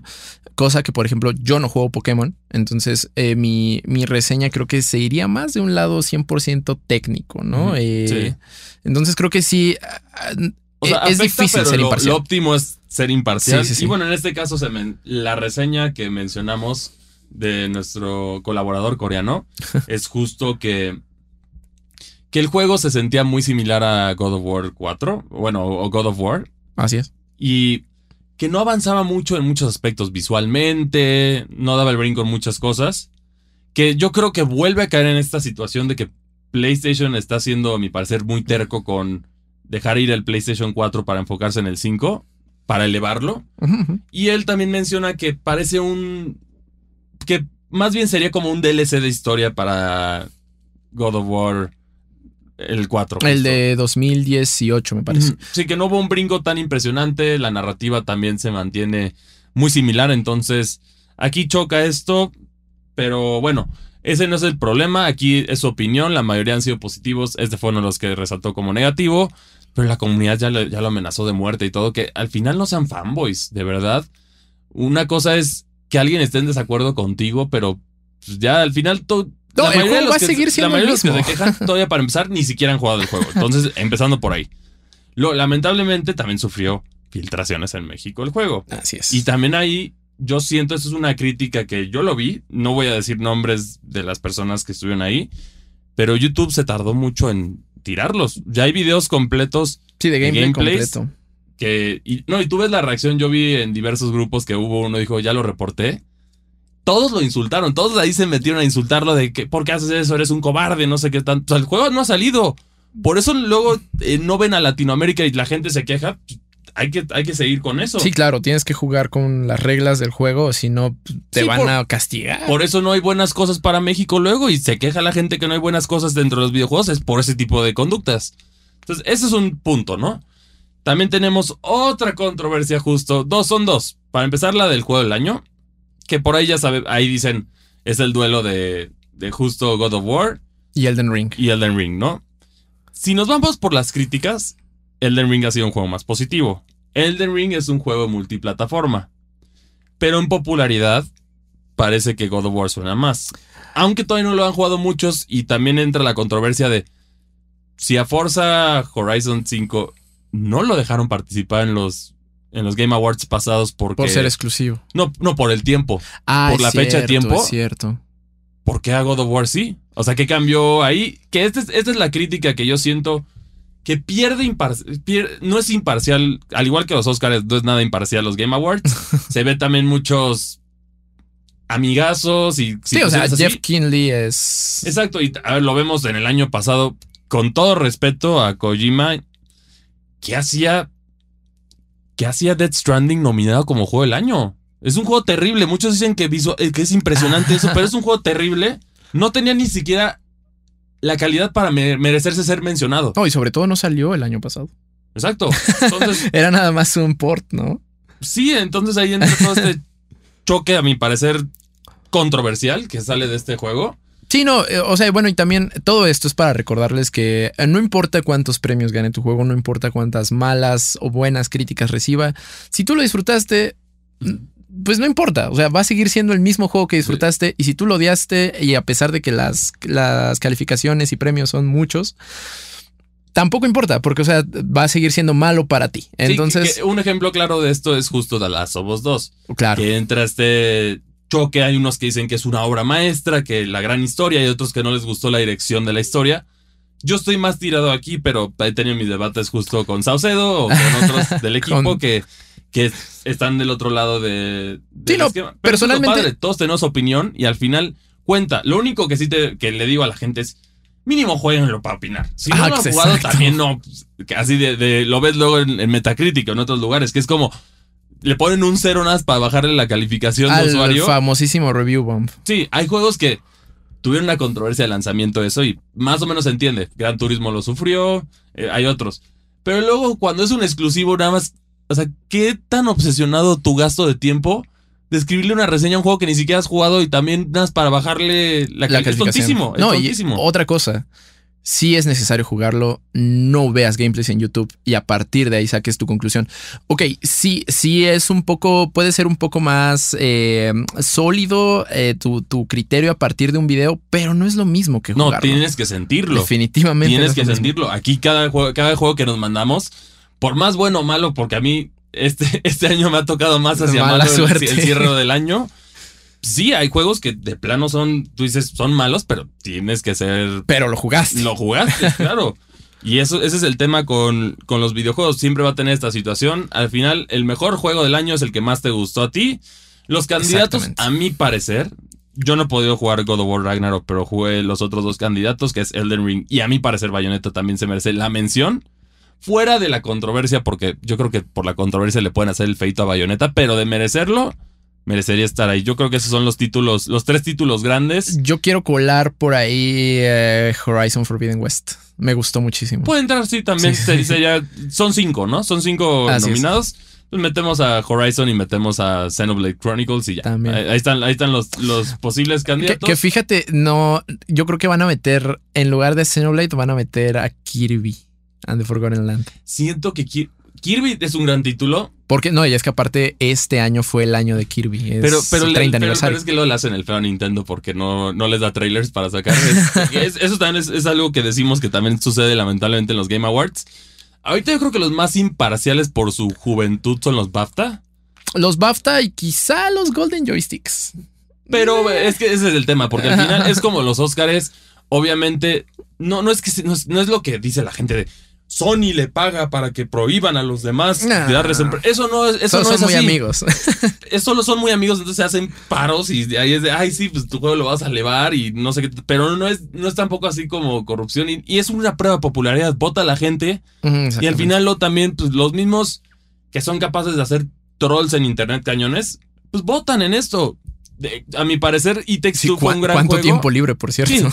Speaker 1: Cosa que, por ejemplo, yo no juego Pokémon, entonces eh, mi, mi, reseña creo que se iría más de un lado 100% técnico, ¿no? sí. Entonces creo que sí, es difícil ser imparcial.
Speaker 2: Lo, óptimo es ser imparcial. y bueno, en este caso, se la reseña que mencionamos de nuestro colaborador coreano es justo que, que el juego se sentía muy similar a God of War 4, bueno, o God of War.
Speaker 1: Así es.
Speaker 2: Y que no avanzaba mucho en muchos aspectos visualmente, no daba el brinco en muchas cosas. Que yo creo que vuelve a caer en esta situación de que PlayStation está siendo, a mi parecer, muy terco con dejar ir el PlayStation 4 para enfocarse en el 5, para elevarlo. Y él también menciona que parece un... que más bien sería como un DLC de historia para God of War el 4.
Speaker 1: El de 2018 me parece.
Speaker 2: Sí, que no hubo un brinco tan impresionante, la narrativa también se mantiene muy similar, entonces aquí choca esto, pero bueno, ese no es el problema, aquí es su opinión, la mayoría han sido positivos, este fue uno de los que resaltó como negativo, pero la comunidad ya lo, ya lo amenazó de muerte y todo, que al final no sean fanboys, de verdad. Una cosa es que alguien esté en desacuerdo contigo, pero pues, ya al final todo...
Speaker 1: No, el juego va a seguir siendo
Speaker 2: la mayoría de los que se quejan todavía para empezar ni siquiera han jugado el juego. Entonces, empezando por ahí. Lo, lamentablemente también sufrió filtraciones en México el juego.
Speaker 1: Así es.
Speaker 2: Y también ahí yo siento, eso es una crítica que yo lo vi, no voy a decir nombres de las personas que estuvieron ahí, pero YouTube se tardó mucho en tirarlos. Ya hay videos completos
Speaker 1: sí, de, gameplay completo.
Speaker 2: Que, y, no, y tú ves la reacción, yo vi en diversos grupos que hubo uno dijo, ya lo reporté. Todos lo insultaron, todos ahí se metieron a insultarlo de que, ¿por qué haces eso? Eres un cobarde, no sé qué tanto. O sea, el juego no ha salido. Por eso luego eh, no ven a Latinoamérica y la gente se queja hay que, hay que seguir con eso.
Speaker 1: Sí, claro, tienes que jugar con las reglas del juego, si no te van a castigar.
Speaker 2: Por eso no hay buenas cosas para México luego y se queja la gente que no hay buenas cosas dentro de los videojuegos, es por ese tipo de conductas. Entonces, ese es un punto, ¿no? También tenemos otra controversia justo, dos son dos. Para empezar, la del juego del año, que por ahí ya sabe, ahí dicen, es el duelo de, de justo God of War.
Speaker 1: Y Elden Ring.
Speaker 2: Y Elden Ring, ¿no? Si nos vamos por las críticas, Elden Ring ha sido un juego más positivo. Elden Ring es un juego multiplataforma. Pero en popularidad, parece que God of War suena más. Aunque todavía no lo han jugado muchos y también entra la controversia de si a Forza Horizon 5 no lo dejaron participar en los, en los Game Awards pasados porque...
Speaker 1: Por ser exclusivo.
Speaker 2: No, no por el tiempo.
Speaker 1: Ah,
Speaker 2: por la fecha de tiempo.
Speaker 1: Es cierto.
Speaker 2: ¿por qué a God of War sí? O sea, ¿qué cambió ahí? Que esta es, esta es la crítica que yo siento que pierde, impar- pier- no es imparcial, al igual que los Oscars, no es nada imparcial los Game Awards. Se ve también muchos amigazos y
Speaker 1: Sí, o sea,
Speaker 2: así.
Speaker 1: Jeff Kinley es.
Speaker 2: Exacto, y a ver, lo vemos en el año pasado, con todo respeto a Kojima, que hacía, que hacía Dead Stranding nominado como juego del año. Es un juego terrible, muchos dicen que, eh, que es impresionante eso, pero es un juego terrible. No tenía ni siquiera la calidad para me- merecerse ser mencionado.
Speaker 1: No, y sobre todo no salió el año pasado.
Speaker 2: Exacto. Entonces,
Speaker 1: Era nada más un port, ¿no?
Speaker 2: sí, entonces ahí entra todo este choque, a mi parecer, controversial que sale de este juego.
Speaker 1: Sí, no, eh, o sea, bueno, y también todo esto es para recordarles que eh, no importa cuántos premios gane tu juego, no importa cuántas malas o buenas críticas reciba, si tú lo disfrutaste, pues no importa, o sea, va a seguir siendo el mismo juego que disfrutaste y si tú lo odiaste y a pesar de que las, las calificaciones y premios son muchos, tampoco importa, porque, o sea, va a seguir siendo malo para ti.
Speaker 2: Sí,
Speaker 1: Entonces,
Speaker 2: que un ejemplo claro de esto es justo The Last of Us 2.
Speaker 1: claro.
Speaker 2: que entra este choque. Hay unos que dicen que es una obra maestra, que la gran historia, y otros que no les gustó la dirección de la historia. Yo estoy más tirado aquí, pero he tenido mis debates justo con Saucedo o con otros del equipo
Speaker 1: Con-
Speaker 2: que, que están del otro lado de. del
Speaker 1: Sí, no,
Speaker 2: esquema. Pero
Speaker 1: personalmente-
Speaker 2: padre, todos tenemos opinión y al final cuenta. Lo único que sí te, que le digo a la gente es. Mínimo jueguenlo para opinar. Si no
Speaker 1: Ah,
Speaker 2: lo han
Speaker 1: exacto.
Speaker 2: jugado, también no. Así de, de- lo ves luego en, en Metacritic o en otros lugares, que es como le ponen un cero más para bajarle la calificación de
Speaker 1: Al
Speaker 2: usuario.
Speaker 1: famosísimo review bomb.
Speaker 2: Sí, hay juegos que tuvieron una controversia de lanzamiento de eso y más o menos se entiende. Gran Turismo lo sufrió, eh, hay otros. Pero luego cuando es un exclusivo nada más, o sea, ¿qué tan obsesionado tu gasto de tiempo de escribirle una reseña a un juego que ni siquiera has jugado y también más para bajarle la,
Speaker 1: la
Speaker 2: calificación? Es tontísimo, es
Speaker 1: no,
Speaker 2: tontísimo.
Speaker 1: y otra cosa. Si es necesario jugarlo, no veas gameplays en YouTube y a partir de ahí saques tu conclusión. Ok, sí, sí es un poco, puede ser un poco más eh, sólido eh, tu, tu criterio a partir de un video, pero no es lo mismo que
Speaker 2: no,
Speaker 1: jugarlo.
Speaker 2: tienes que sentirlo.
Speaker 1: Definitivamente. no
Speaker 2: Tienes
Speaker 1: es
Speaker 2: que sentirlo. Aquí cada juego, cada juego que nos mandamos, por más bueno o malo, porque a mí este, este año me ha tocado más hacia
Speaker 1: Mala
Speaker 2: malo el-
Speaker 1: suerte.
Speaker 2: el, cierre del año. Sí, hay juegos que de plano son, tú dices, son malos, pero tienes que ser...
Speaker 1: Pero lo jugaste.
Speaker 2: Lo jugaste, claro. Y eso, ese es el tema con, con los videojuegos. Siempre va a tener esta situación. Al final, el mejor juego del año es el que más te gustó a ti. Los candidatos, a mi parecer, yo no he podido jugar God of War Ragnarok, pero jugué los otros dos candidatos, que es Elden Ring y a mi parecer Bayonetta también se merece la mención. Fuera de la controversia, porque yo creo que por la controversia le pueden hacer el feito a Bayonetta, pero de merecerlo, merecería estar ahí. Yo creo que esos son los títulos, los tres títulos grandes.
Speaker 1: Yo quiero colar por ahí eh, Horizon Forbidden West. Me gustó muchísimo.
Speaker 2: Puede entrar, sí, también.
Speaker 1: Sí.
Speaker 2: se dice ya- son cinco, ¿no? Son cinco
Speaker 1: Así es.
Speaker 2: nominados. Pues metemos a Horizon y metemos a Xenoblade Chronicles y ya.
Speaker 1: También.
Speaker 2: Ahí, ahí están, ahí están los, los posibles
Speaker 1: Que,
Speaker 2: candidatos.
Speaker 1: que fíjate, no, yo creo que van a meter, en lugar de Xenoblade, van a meter a Kirby and the Forgotten Land.
Speaker 2: Siento que Ki- Kirby es un gran título,
Speaker 1: Porque no, y es que aparte este año fue el año de Kirby. Es
Speaker 2: pero, pero,
Speaker 1: el
Speaker 2: le-
Speaker 1: 30
Speaker 2: pero-
Speaker 1: aniversario.
Speaker 2: pero es que le hacen el feo a Nintendo porque no, no les da trailers para sacar. Es- es- eso también es, es algo que decimos que también sucede lamentablemente en los Game Awards. Ahorita yo creo que los más imparciales por su juventud son los BAFTA.
Speaker 1: Los BAFTA y quizá los Golden Joysticks.
Speaker 2: Pero es que ese es el tema, porque al final es como los Oscars, obviamente, no, no es que no es lo que dice la gente de Sony le paga para que prohíban a los demás
Speaker 1: Nah.
Speaker 2: darles Eso no es, eso
Speaker 1: Son,
Speaker 2: no
Speaker 1: son
Speaker 2: es
Speaker 1: muy
Speaker 2: así.
Speaker 1: amigos.
Speaker 2: Es solo son muy amigos, entonces se hacen paros y de ahí es de, ay, sí, pues tu juego lo vas a elevar y no sé qué. Pero no es, no es tampoco así como corrupción y, y es una prueba de popularidad. Vota a la gente y al final lo también, pues los mismos que son capaces de hacer trolls en internet cañones, pues votan en esto. De- a mi parecer, y Takes
Speaker 1: Sí,
Speaker 2: Two fue
Speaker 1: ¿cuá-
Speaker 2: un gran
Speaker 1: ¿Cuánto
Speaker 2: juego.
Speaker 1: tiempo libre, por cierto?
Speaker 2: Sí.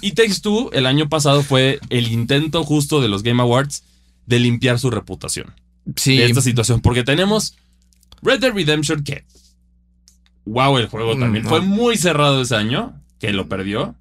Speaker 2: Y Takes Two el año pasado fue el intento justo de los Game Awards de limpiar su reputación
Speaker 1: Sí.
Speaker 2: de esta situación. Porque tenemos Red Dead Redemption que... Wow, el juego
Speaker 1: Mm,
Speaker 2: también.
Speaker 1: no.
Speaker 2: Fue muy cerrado ese año, que lo perdió.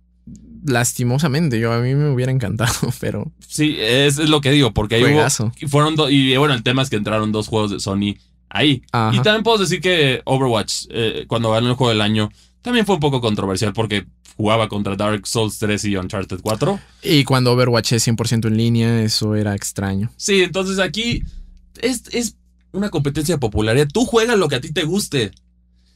Speaker 1: Lastimosamente, yo a mí me hubiera encantado, pero
Speaker 2: Sí, es, es lo que digo, porque ahí hubo... fueron dos... Y bueno, el tema es que entraron dos juegos de Sony ahí.
Speaker 1: Ajá.
Speaker 2: Y también puedo decir que Overwatch, eh, cuando ganó el juego del año, también fue un poco controversial porque jugaba contra Dark Souls 3 y Uncharted 4.
Speaker 1: Y cuando Overwatch es 100% en línea, eso era extraño.
Speaker 2: Sí, entonces aquí es, es una competencia de popularidad. Tú juegas lo que a ti te guste.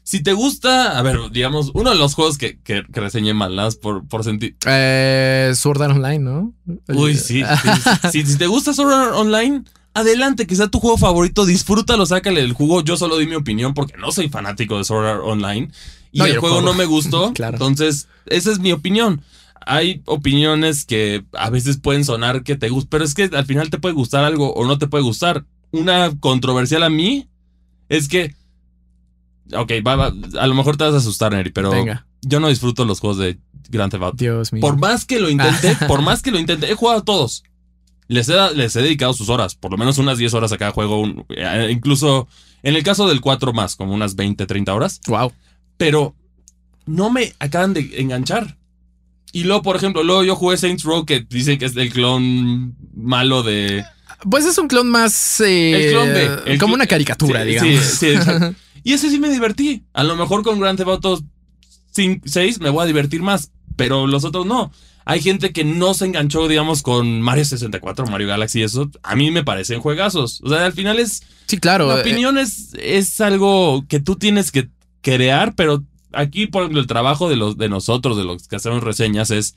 Speaker 2: Si te gusta, a ver, digamos, uno de los juegos que, que, que reseñé mal, más por, por sentir.
Speaker 1: Eh, Sword Art Online, ¿no?
Speaker 2: Uy, sí. sí, sí. si, si te gusta Sword Art Online, adelante, que sea tu juego favorito, disfrútalo, sácale el jugo. Yo solo di mi opinión porque no soy fanático de Sword Art Online y
Speaker 1: No,
Speaker 2: el juego
Speaker 1: juego.
Speaker 2: no me gustó.
Speaker 1: Claro.
Speaker 2: Entonces, esa es mi opinión. Hay opiniones que a veces pueden sonar que te gustan, pero es que al final te puede gustar algo o no te puede gustar. Una controversial a mí es que. Ok, va, va, a lo mejor te vas a asustar, Neri, pero
Speaker 1: Venga,
Speaker 2: yo no disfruto los juegos de Grand Theft Auto.
Speaker 1: Dios mío.
Speaker 2: Por más que lo intenté, por más que lo intenté, he jugado a todos. Les he, les he dedicado sus horas, por lo menos unas 10 horas a cada juego, un- eh, incluso en el caso del 4 más, como unas 20, 30 horas,
Speaker 1: Wow.
Speaker 2: pero no me acaban de enganchar. Y luego, por ejemplo, luego yo jugué Saints Row, que dicen que es el clon malo de...
Speaker 1: Pues es un clon más. eh,
Speaker 2: El clon B, el
Speaker 1: como una caricatura,
Speaker 2: Sí,
Speaker 1: digamos.
Speaker 2: sí, sí. Y ese sí me divertí. A lo mejor con Grand Theft Auto 6 me voy a divertir más, pero los otros no. Hay gente que no se enganchó, digamos, con Mario 64, Mario Galaxy, eso. A mí me parecen juegazos. O sea, al final es.
Speaker 1: Sí, claro.
Speaker 2: La
Speaker 1: eh,
Speaker 2: opinión es, es algo que tú tienes que crear, pero aquí, por ejemplo, el trabajo de, los, de nosotros, de los que hacemos reseñas, es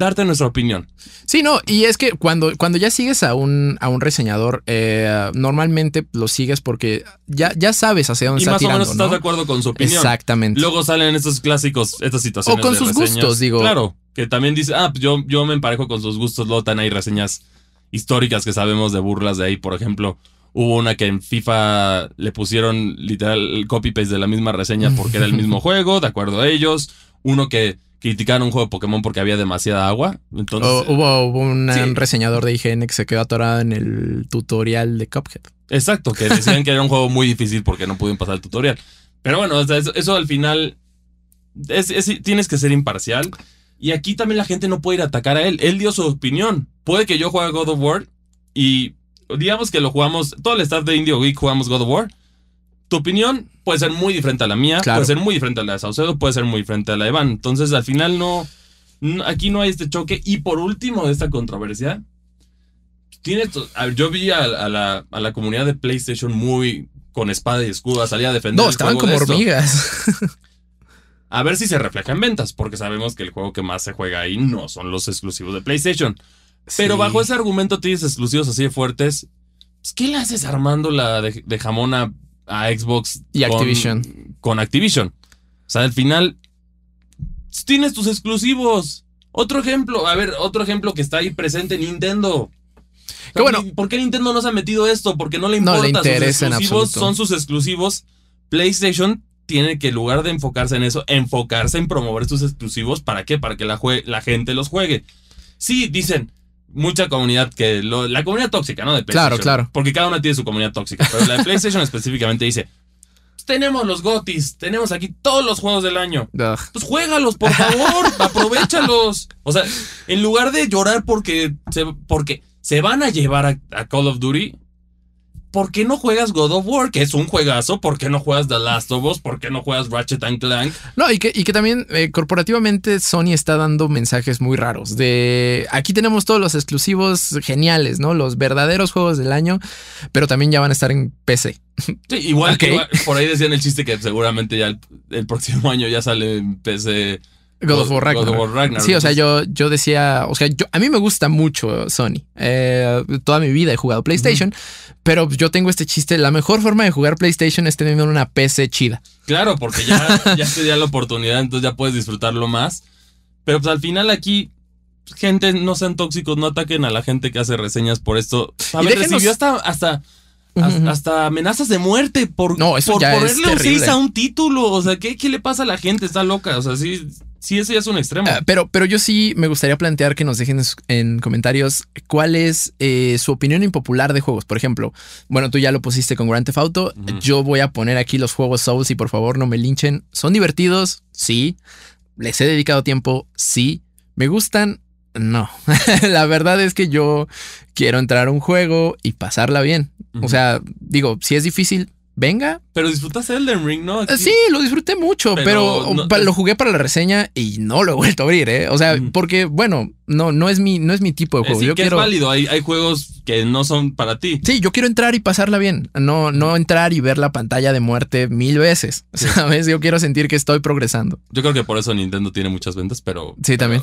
Speaker 2: darte nuestra opinión.
Speaker 1: Sí, no, y es que cuando, cuando ya sigues a un, a un reseñador, eh, normalmente lo sigues porque ya, ya sabes hacia dónde
Speaker 2: Y
Speaker 1: está
Speaker 2: más o menos estás
Speaker 1: ¿no?
Speaker 2: de acuerdo con su opinión.
Speaker 1: Exactamente.
Speaker 2: Luego salen estos clásicos, estas situaciones.
Speaker 1: O con
Speaker 2: de
Speaker 1: sus
Speaker 2: reseñas.
Speaker 1: gustos, digo.
Speaker 2: Claro, que también dice, ah, pues yo, yo me emparejo con sus gustos. Luego también hay reseñas históricas que sabemos de burlas de ahí. Por ejemplo, hubo una que en FIFA le pusieron literal el copy-paste de la misma reseña porque era el mismo juego, de acuerdo a ellos. Uno que criticaron un juego de Pokémon porque había demasiada agua. Entonces,
Speaker 1: hubo, hubo un
Speaker 2: Sí.
Speaker 1: reseñador de IGN que se quedó atorado en el tutorial de Cuphead.
Speaker 2: Exacto, que decían que era un juego muy difícil porque no pudieron pasar el tutorial. Pero bueno, o sea, eso, eso al final es- es- tienes que ser imparcial. Y aquí también la gente no puede ir a atacar a él. Él dio su opinión. Puede que yo juegue God of War y digamos que lo jugamos, todo el staff de Indio Geek jugamos God of War. Tu opinión puede ser muy diferente a la mía,
Speaker 1: Claro.
Speaker 2: puede ser muy diferente a la de Saucedo, puede ser muy diferente a la de Iván. Entonces al final no, no- aquí no hay este choque. Y por último de esta controversia, tiene yo vi a, a la, a la comunidad de PlayStation muy con espada y escudo a salir a defender.
Speaker 1: No,
Speaker 2: el
Speaker 1: estaban
Speaker 2: juego
Speaker 1: como
Speaker 2: de
Speaker 1: hormigas.
Speaker 2: A ver si se refleja en ventas, porque sabemos que el juego que más se juega ahí no son los exclusivos de PlayStation. Pero
Speaker 1: Sí.
Speaker 2: bajo ese argumento tienes exclusivos así de fuertes. pues, ¿Qué le haces armando la de, de jamón a, a Xbox
Speaker 1: Y
Speaker 2: con-
Speaker 1: Activision.
Speaker 2: Con Activision. O sea, al final tienes tus exclusivos. Otro ejemplo, a ver, otro ejemplo que está ahí presente, Nintendo. O sea,
Speaker 1: Que bueno.
Speaker 2: ¿Por qué Nintendo no se ha metido esto? Porque no le
Speaker 1: No
Speaker 2: importa.
Speaker 1: le interesa
Speaker 2: sus exclusivos son sus exclusivos. PlayStation tiene que, en lugar de enfocarse en eso, enfocarse en promover sus exclusivos. ¿Para qué? Para que la gente los juegue. Sí, dicen mucha comunidad que. lo- la comunidad tóxica, ¿no? De
Speaker 1: Claro,
Speaker 2: PlayStation.
Speaker 1: claro.
Speaker 2: Porque cada una tiene su comunidad tóxica. Pero la de PlayStation específicamente dice: "Pues Tenemos los GOTIS, tenemos aquí todos los juegos del año.
Speaker 1: Ugh.
Speaker 2: Pues juégalos, por favor, aprovechalos. O sea, en lugar de llorar porque se, porque se van a llevar a, a Call of Duty, ¿por qué no juegas God of War, que es un juegazo? ¿Por qué no juegas The Last of Us? ¿Por qué no juegas Ratchet and Clank?
Speaker 1: No, y que, y que también eh, corporativamente Sony está dando mensajes muy raros. De aquí tenemos todos los exclusivos geniales, ¿no? Los verdaderos juegos del año, pero también ya van a estar en PC.
Speaker 2: Sí, igual,
Speaker 1: Ok.
Speaker 2: igual, por ahí decían el chiste que seguramente ya el, el próximo año ya sale en PC.
Speaker 1: God of War
Speaker 2: God of
Speaker 1: Ragnarok.
Speaker 2: War Ragnarok.
Speaker 1: Sí, o sea, yo, yo decía, o sea, yo, a mí me gusta mucho Sony. Eh, toda mi vida he jugado PlayStation, pero yo tengo este chiste. La mejor forma de jugar PlayStation es teniendo una PC chida.
Speaker 2: Claro, porque ya, ya te dio la oportunidad, entonces ya puedes disfrutarlo más. Pero pues al final aquí, gente, no sean tóxicos, no ataquen a la gente que hace reseñas por esto. A ver, recibió hasta, hasta, hasta, hasta amenazas de muerte por,
Speaker 1: No, eso
Speaker 2: por
Speaker 1: ya es
Speaker 2: ponerle un
Speaker 1: terrible.
Speaker 2: 6 a un título. O sea, ¿qué, ¿qué le pasa a la gente? Está loca. O sea, sí, sí ese ya es un extremo.
Speaker 1: Ah, pero, pero yo sí me gustaría plantear que nos dejen en, comentarios cuál es eh, su opinión impopular de juegos. Por ejemplo, bueno, tú ya lo pusiste con Grand Theft Auto. Yo voy a poner aquí los juegos Souls y por favor no me linchen. ¿Son divertidos? Sí. ¿Les he dedicado tiempo? Sí. ¿Me gustan? No. La verdad es que yo quiero entrar a un juego y pasarla bien. O sea, digo, si es difícil, venga.
Speaker 2: Pero disfrutaste Elden Ring, ¿no?
Speaker 1: Eh, Sí, lo disfruté mucho, pero,
Speaker 2: Pero no-
Speaker 1: pa- lo jugué para la reseña y no lo he vuelto a abrir, ¿eh? O sea,
Speaker 2: Ujú.
Speaker 1: porque, bueno, no, no, es mi, no es mi tipo de juego.
Speaker 2: sí,
Speaker 1: yo
Speaker 2: que
Speaker 1: quiero.
Speaker 2: es válido. Hay, hay juegos que no son para ti.
Speaker 1: Sí, yo quiero entrar y pasarla bien. No, no entrar y ver la pantalla de muerte mil veces. ¿Sabes? Yo quiero sentir que estoy progresando.
Speaker 2: Yo creo que por eso Nintendo tiene muchas ventas, pero.
Speaker 1: Sí, también.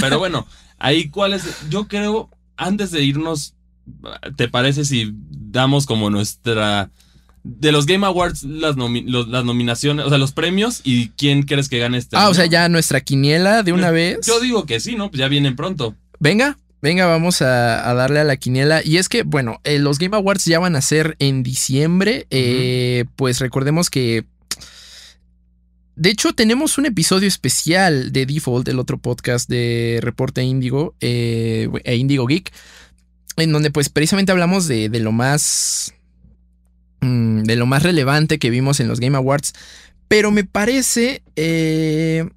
Speaker 2: Pero bueno, ahí cuál es. Yo creo, antes de irnos, ¿te parece si damos como nuestra. De los Game Awards, las, nomi- los- las nominaciones, o sea, los premios y quién crees que gane este
Speaker 1: Ah,
Speaker 2: año?
Speaker 1: o sea, ya nuestra quiniela de una vez.
Speaker 2: Yo digo que sí, ¿no? Pues ya vienen pronto.
Speaker 1: Venga, venga, vamos a, a darle a la quiniela. Y es que, bueno, eh, los Game Awards ya van a ser en diciembre. Eh, Pues recordemos que. De hecho, tenemos un episodio especial de Default, el otro podcast de Reporte Índigo eh, e Índigo Geek, en donde, pues, precisamente hablamos de, de lo más. Mm, de lo más relevante que vimos en los Game Awards. Pero me parece. eh,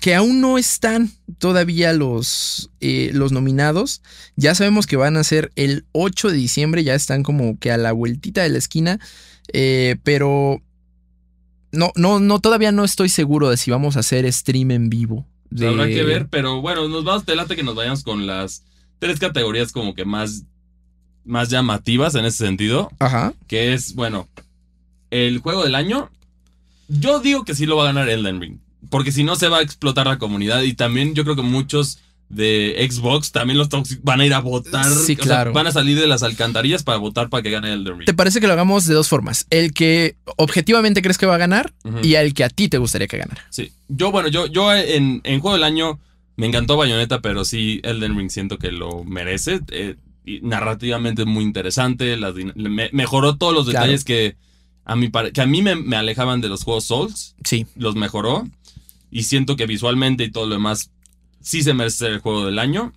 Speaker 1: que aún no están todavía los, eh, los nominados. Ya sabemos que van a ser el 8 de diciembre, ya están como que a la vueltita de la esquina, eh, pero no, no, no, todavía no estoy seguro de si vamos a hacer stream en vivo. De-
Speaker 2: Habrá que ver, pero bueno, nos vamos, te late que nos vayamos con las tres categorías como que más, más llamativas en ese sentido.
Speaker 1: Ajá.
Speaker 2: que es, bueno, el juego del año. Yo digo que sí lo va a ganar Elden Ring, porque si no se va a explotar la comunidad y también yo creo que muchos de Xbox también los van a ir a votar,
Speaker 1: Sí,
Speaker 2: o sea,
Speaker 1: claro.
Speaker 2: van a salir de las alcantarillas para votar para que gane Elden Ring.
Speaker 1: ¿Te parece que lo hagamos de dos formas? El que objetivamente crees que va a ganar y el que a ti te gustaría que ganara.
Speaker 2: Sí, yo bueno, yo, yo en, en juego del año me encantó Bayonetta, pero sí Elden Ring siento que lo merece. eh, narrativamente muy interesante, las din- me- mejoró todos los
Speaker 1: Claro.
Speaker 2: detalles que a mí, que a mí me, me alejaban de los juegos Souls.
Speaker 1: Sí.
Speaker 2: los mejoró. Y siento que visualmente y todo lo demás sí se merece ser el juego del año.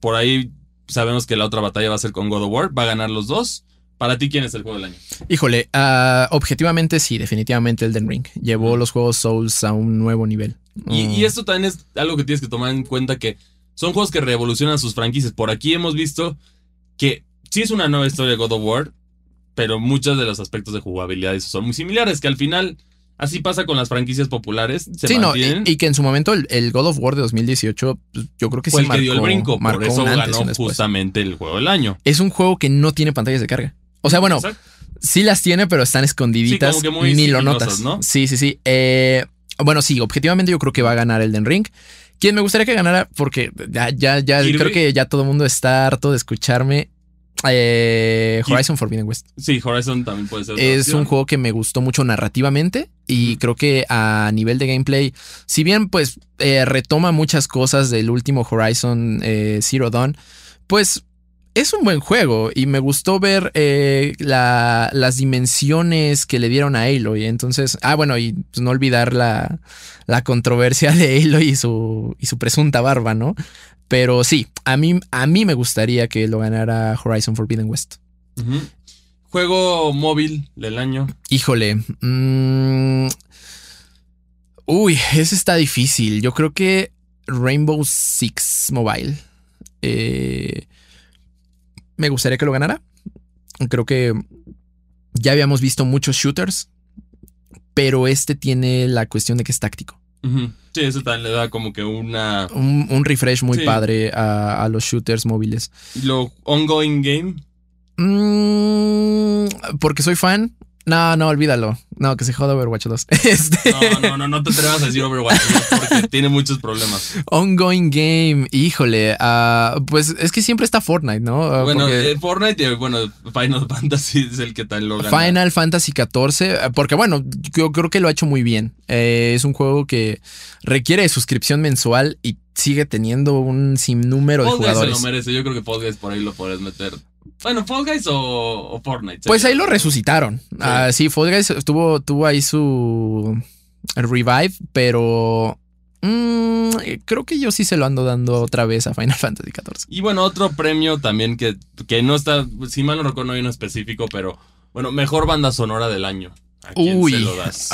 Speaker 2: Por ahí sabemos que la otra batalla va a ser con God of War. Va a ganar los dos. Para ti, ¿quién es el juego del año?
Speaker 1: Híjole, ah, objetivamente sí, definitivamente Elden Ring. Llevó los juegos Souls a un nuevo nivel.
Speaker 2: Y,
Speaker 1: Mm.
Speaker 2: y esto también es algo que tienes que tomar en cuenta que son juegos que revolucionan sus franquicias. Por aquí hemos visto que sí es una nueva historia de God of War, pero muchos de los aspectos de jugabilidad son muy similares, que al final así pasa con las franquicias populares. Se
Speaker 1: sí, no, y, y que en su momento el, el God of War de 2018, pues, yo creo que
Speaker 2: fue
Speaker 1: sí
Speaker 2: el que dio el
Speaker 1: marcó-
Speaker 2: brinco,
Speaker 1: marcó
Speaker 2: por eso ganó justamente el juego del año.
Speaker 1: Es un juego que no tiene pantallas de carga. O sea, bueno,
Speaker 2: Exacto.
Speaker 1: sí las tiene, pero están escondiditas.
Speaker 2: Sí, como que muy
Speaker 1: ni lo notas.
Speaker 2: ¿no?
Speaker 1: Sí, sí, sí. Eh, bueno, sí, objetivamente yo creo que va a ganar Elden Ring. ¿Quién me gustaría que ganara? Porque ya, ya, creo que ya todo el mundo está harto de escucharme. Eh, Horizon Forbidden West.
Speaker 2: Sí, Horizon también puede ser.
Speaker 1: Es un juego que me gustó mucho narrativamente y creo que a nivel de gameplay, si bien pues eh, retoma muchas cosas del último Horizon eh, Zero Dawn, pues es un buen juego y me gustó ver eh, la- las dimensiones que le dieron a Aloy. Entonces, ah, bueno, y pues, no olvidar la, la controversia de Aloy y su, y su presunta barba, ¿no? Pero sí, a mí, a mí me gustaría que lo ganara Horizon Forbidden West.
Speaker 2: Juego móvil del año.
Speaker 1: Híjole. mm, uy, ese está difícil. Yo creo que Rainbow Six Mobile. eh, me gustaría que lo ganara. Creo que ya habíamos visto muchos shooters. Pero este tiene la cuestión de que es táctico.
Speaker 2: Sí, eso también le da como que una.
Speaker 1: Un, un refresh muy
Speaker 2: Sí.
Speaker 1: padre a, a los shooters móviles.
Speaker 2: Lo ongoing game.
Speaker 1: Mm, porque soy fan. No, no, olvídalo. No, que se joda Overwatch 2. Este,
Speaker 2: No, no, no, no te atrevas a decir Overwatch ¿no? porque tiene muchos problemas.
Speaker 1: Ongoing game, híjole. ah, pues es que siempre está Fortnite, ¿no? Ah,
Speaker 2: Bueno,
Speaker 1: porque
Speaker 2: eh, Fortnite y bueno, Final Fantasy es el que tal lo gana.
Speaker 1: Final Fantasy XIV, ah, porque bueno, yo creo que lo ha hecho muy bien. Eh, es un juego que requiere de suscripción mensual y sigue teniendo un sinnúmero de
Speaker 2: se lo
Speaker 1: jugadores.
Speaker 2: merece. Yo creo que Guys por ahí lo puedes meter. Bueno, Fall Guys o, o Fortnite.
Speaker 1: Pues ahí lo resucitaron. Ah, sí, Fall Guys tuvo, tuvo ahí su revive, pero mm, creo que yo sí se lo ando dando otra vez a Final Fantasy XIV.
Speaker 2: Y bueno, otro premio también que, que no está, si mal no recuerdo, no hay uno específico, pero bueno, mejor banda sonora del año. ¿A quién
Speaker 1: Uy,
Speaker 2: se lo das?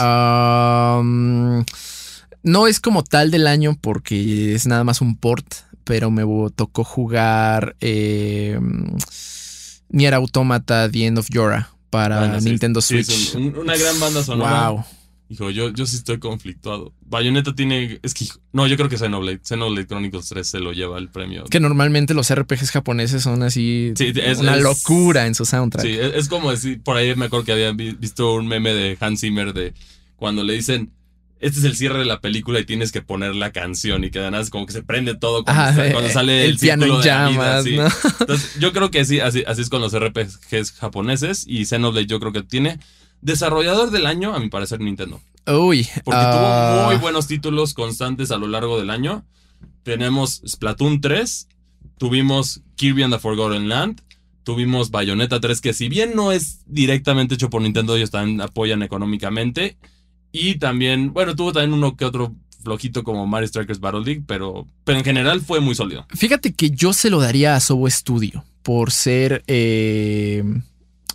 Speaker 1: no es como tal del año porque es nada más un port, pero me tocó jugar eh, Nier Automata The End of Yora para
Speaker 2: Bueno, sí,
Speaker 1: Nintendo
Speaker 2: sí,
Speaker 1: Switch.
Speaker 2: un- un- una gran banda sonora.
Speaker 1: wow.
Speaker 2: Hijo, yo, yo sí estoy conflictuado. Bayonetta tiene. Es que. No, yo creo que Xenoblade. Xenoblade Chronicles 3 se lo lleva el premio.
Speaker 1: Que normalmente los RPGs japoneses son así
Speaker 2: Sí, es-
Speaker 1: una
Speaker 2: es-
Speaker 1: locura en su soundtrack.
Speaker 2: Sí, es, es como decir. Por ahí me acuerdo que había vi- visto un meme de Hans Zimmer de cuando le dicen. Este es el cierre de la película y tienes que poner la canción y que además como que se prende todo cuando,
Speaker 1: Ajá,
Speaker 2: está- cuando
Speaker 1: eh,
Speaker 2: sale el,
Speaker 1: el piano en
Speaker 2: de la vida,
Speaker 1: llamas.
Speaker 2: Entonces, yo creo que sí, así, así es con los RPGs japoneses y Xenoblade yo creo que tiene desarrollador del año, a mi parecer Nintendo.
Speaker 1: Uy.
Speaker 2: Porque
Speaker 1: ah,
Speaker 2: tuvo muy buenos títulos constantes a lo largo del año. Tenemos Splatoon 3, tuvimos Kirby and the Forgotten Land, tuvimos Bayonetta 3, que si bien no es directamente hecho por Nintendo, ellos también apoyan económicamente. Y también, bueno, tuvo también uno que otro flojito como Mario Strikers Battle League, pero, pero en general fue muy sólido.
Speaker 1: Fíjate que yo se lo daría a Sobo Studio por ser. eh,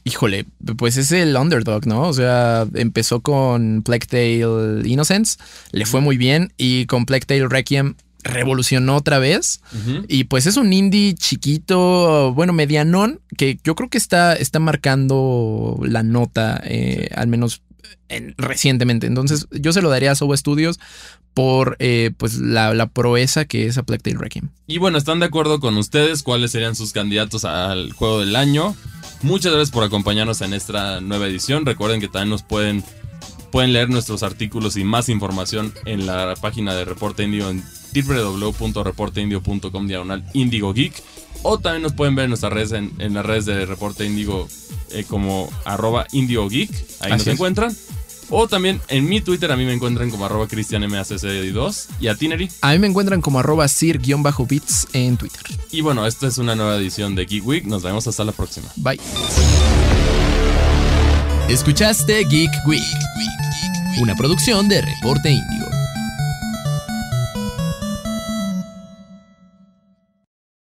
Speaker 1: híjole, pues es el underdog, ¿no? O sea, empezó con Plague Tale Innocence, le fue muy bien y con Plague Tale Requiem revolucionó otra vez. Y pues es un indie chiquito, bueno, medianón, que yo creo que está, está marcando la nota, eh, al menos en- recientemente. Entonces, yo se lo daría a Sobo Studios por eh, pues la, la proeza que es a Plague Tale Requiem.
Speaker 2: Y bueno, ¿están de acuerdo con ustedes? ¿Cuáles serían sus candidatos al juego del año? Muchas gracias por acompañarnos en esta nueva edición. Recuerden que también nos pueden, pueden leer nuestros artículos y más información en la página de Reporte Indio en www.reporteindio.com diagonal Indigo Geek. O también nos pueden ver en nuestras redes, en, en las redes de Reporte Indigo eh, como arroba Indio Geek. Ahí
Speaker 1: Así
Speaker 2: nos
Speaker 1: es.
Speaker 2: encuentran. O también en mi Twitter a mí me encuentran como arroba cristianmacc2 y a Tinery.
Speaker 1: A mí me encuentran como arroba sir-bits en Twitter.
Speaker 2: Y bueno, esta es una nueva edición de Geek Week. Nos vemos hasta la próxima.
Speaker 1: Bye.
Speaker 3: Escuchaste Geek Week, una producción de Reporte Índigo.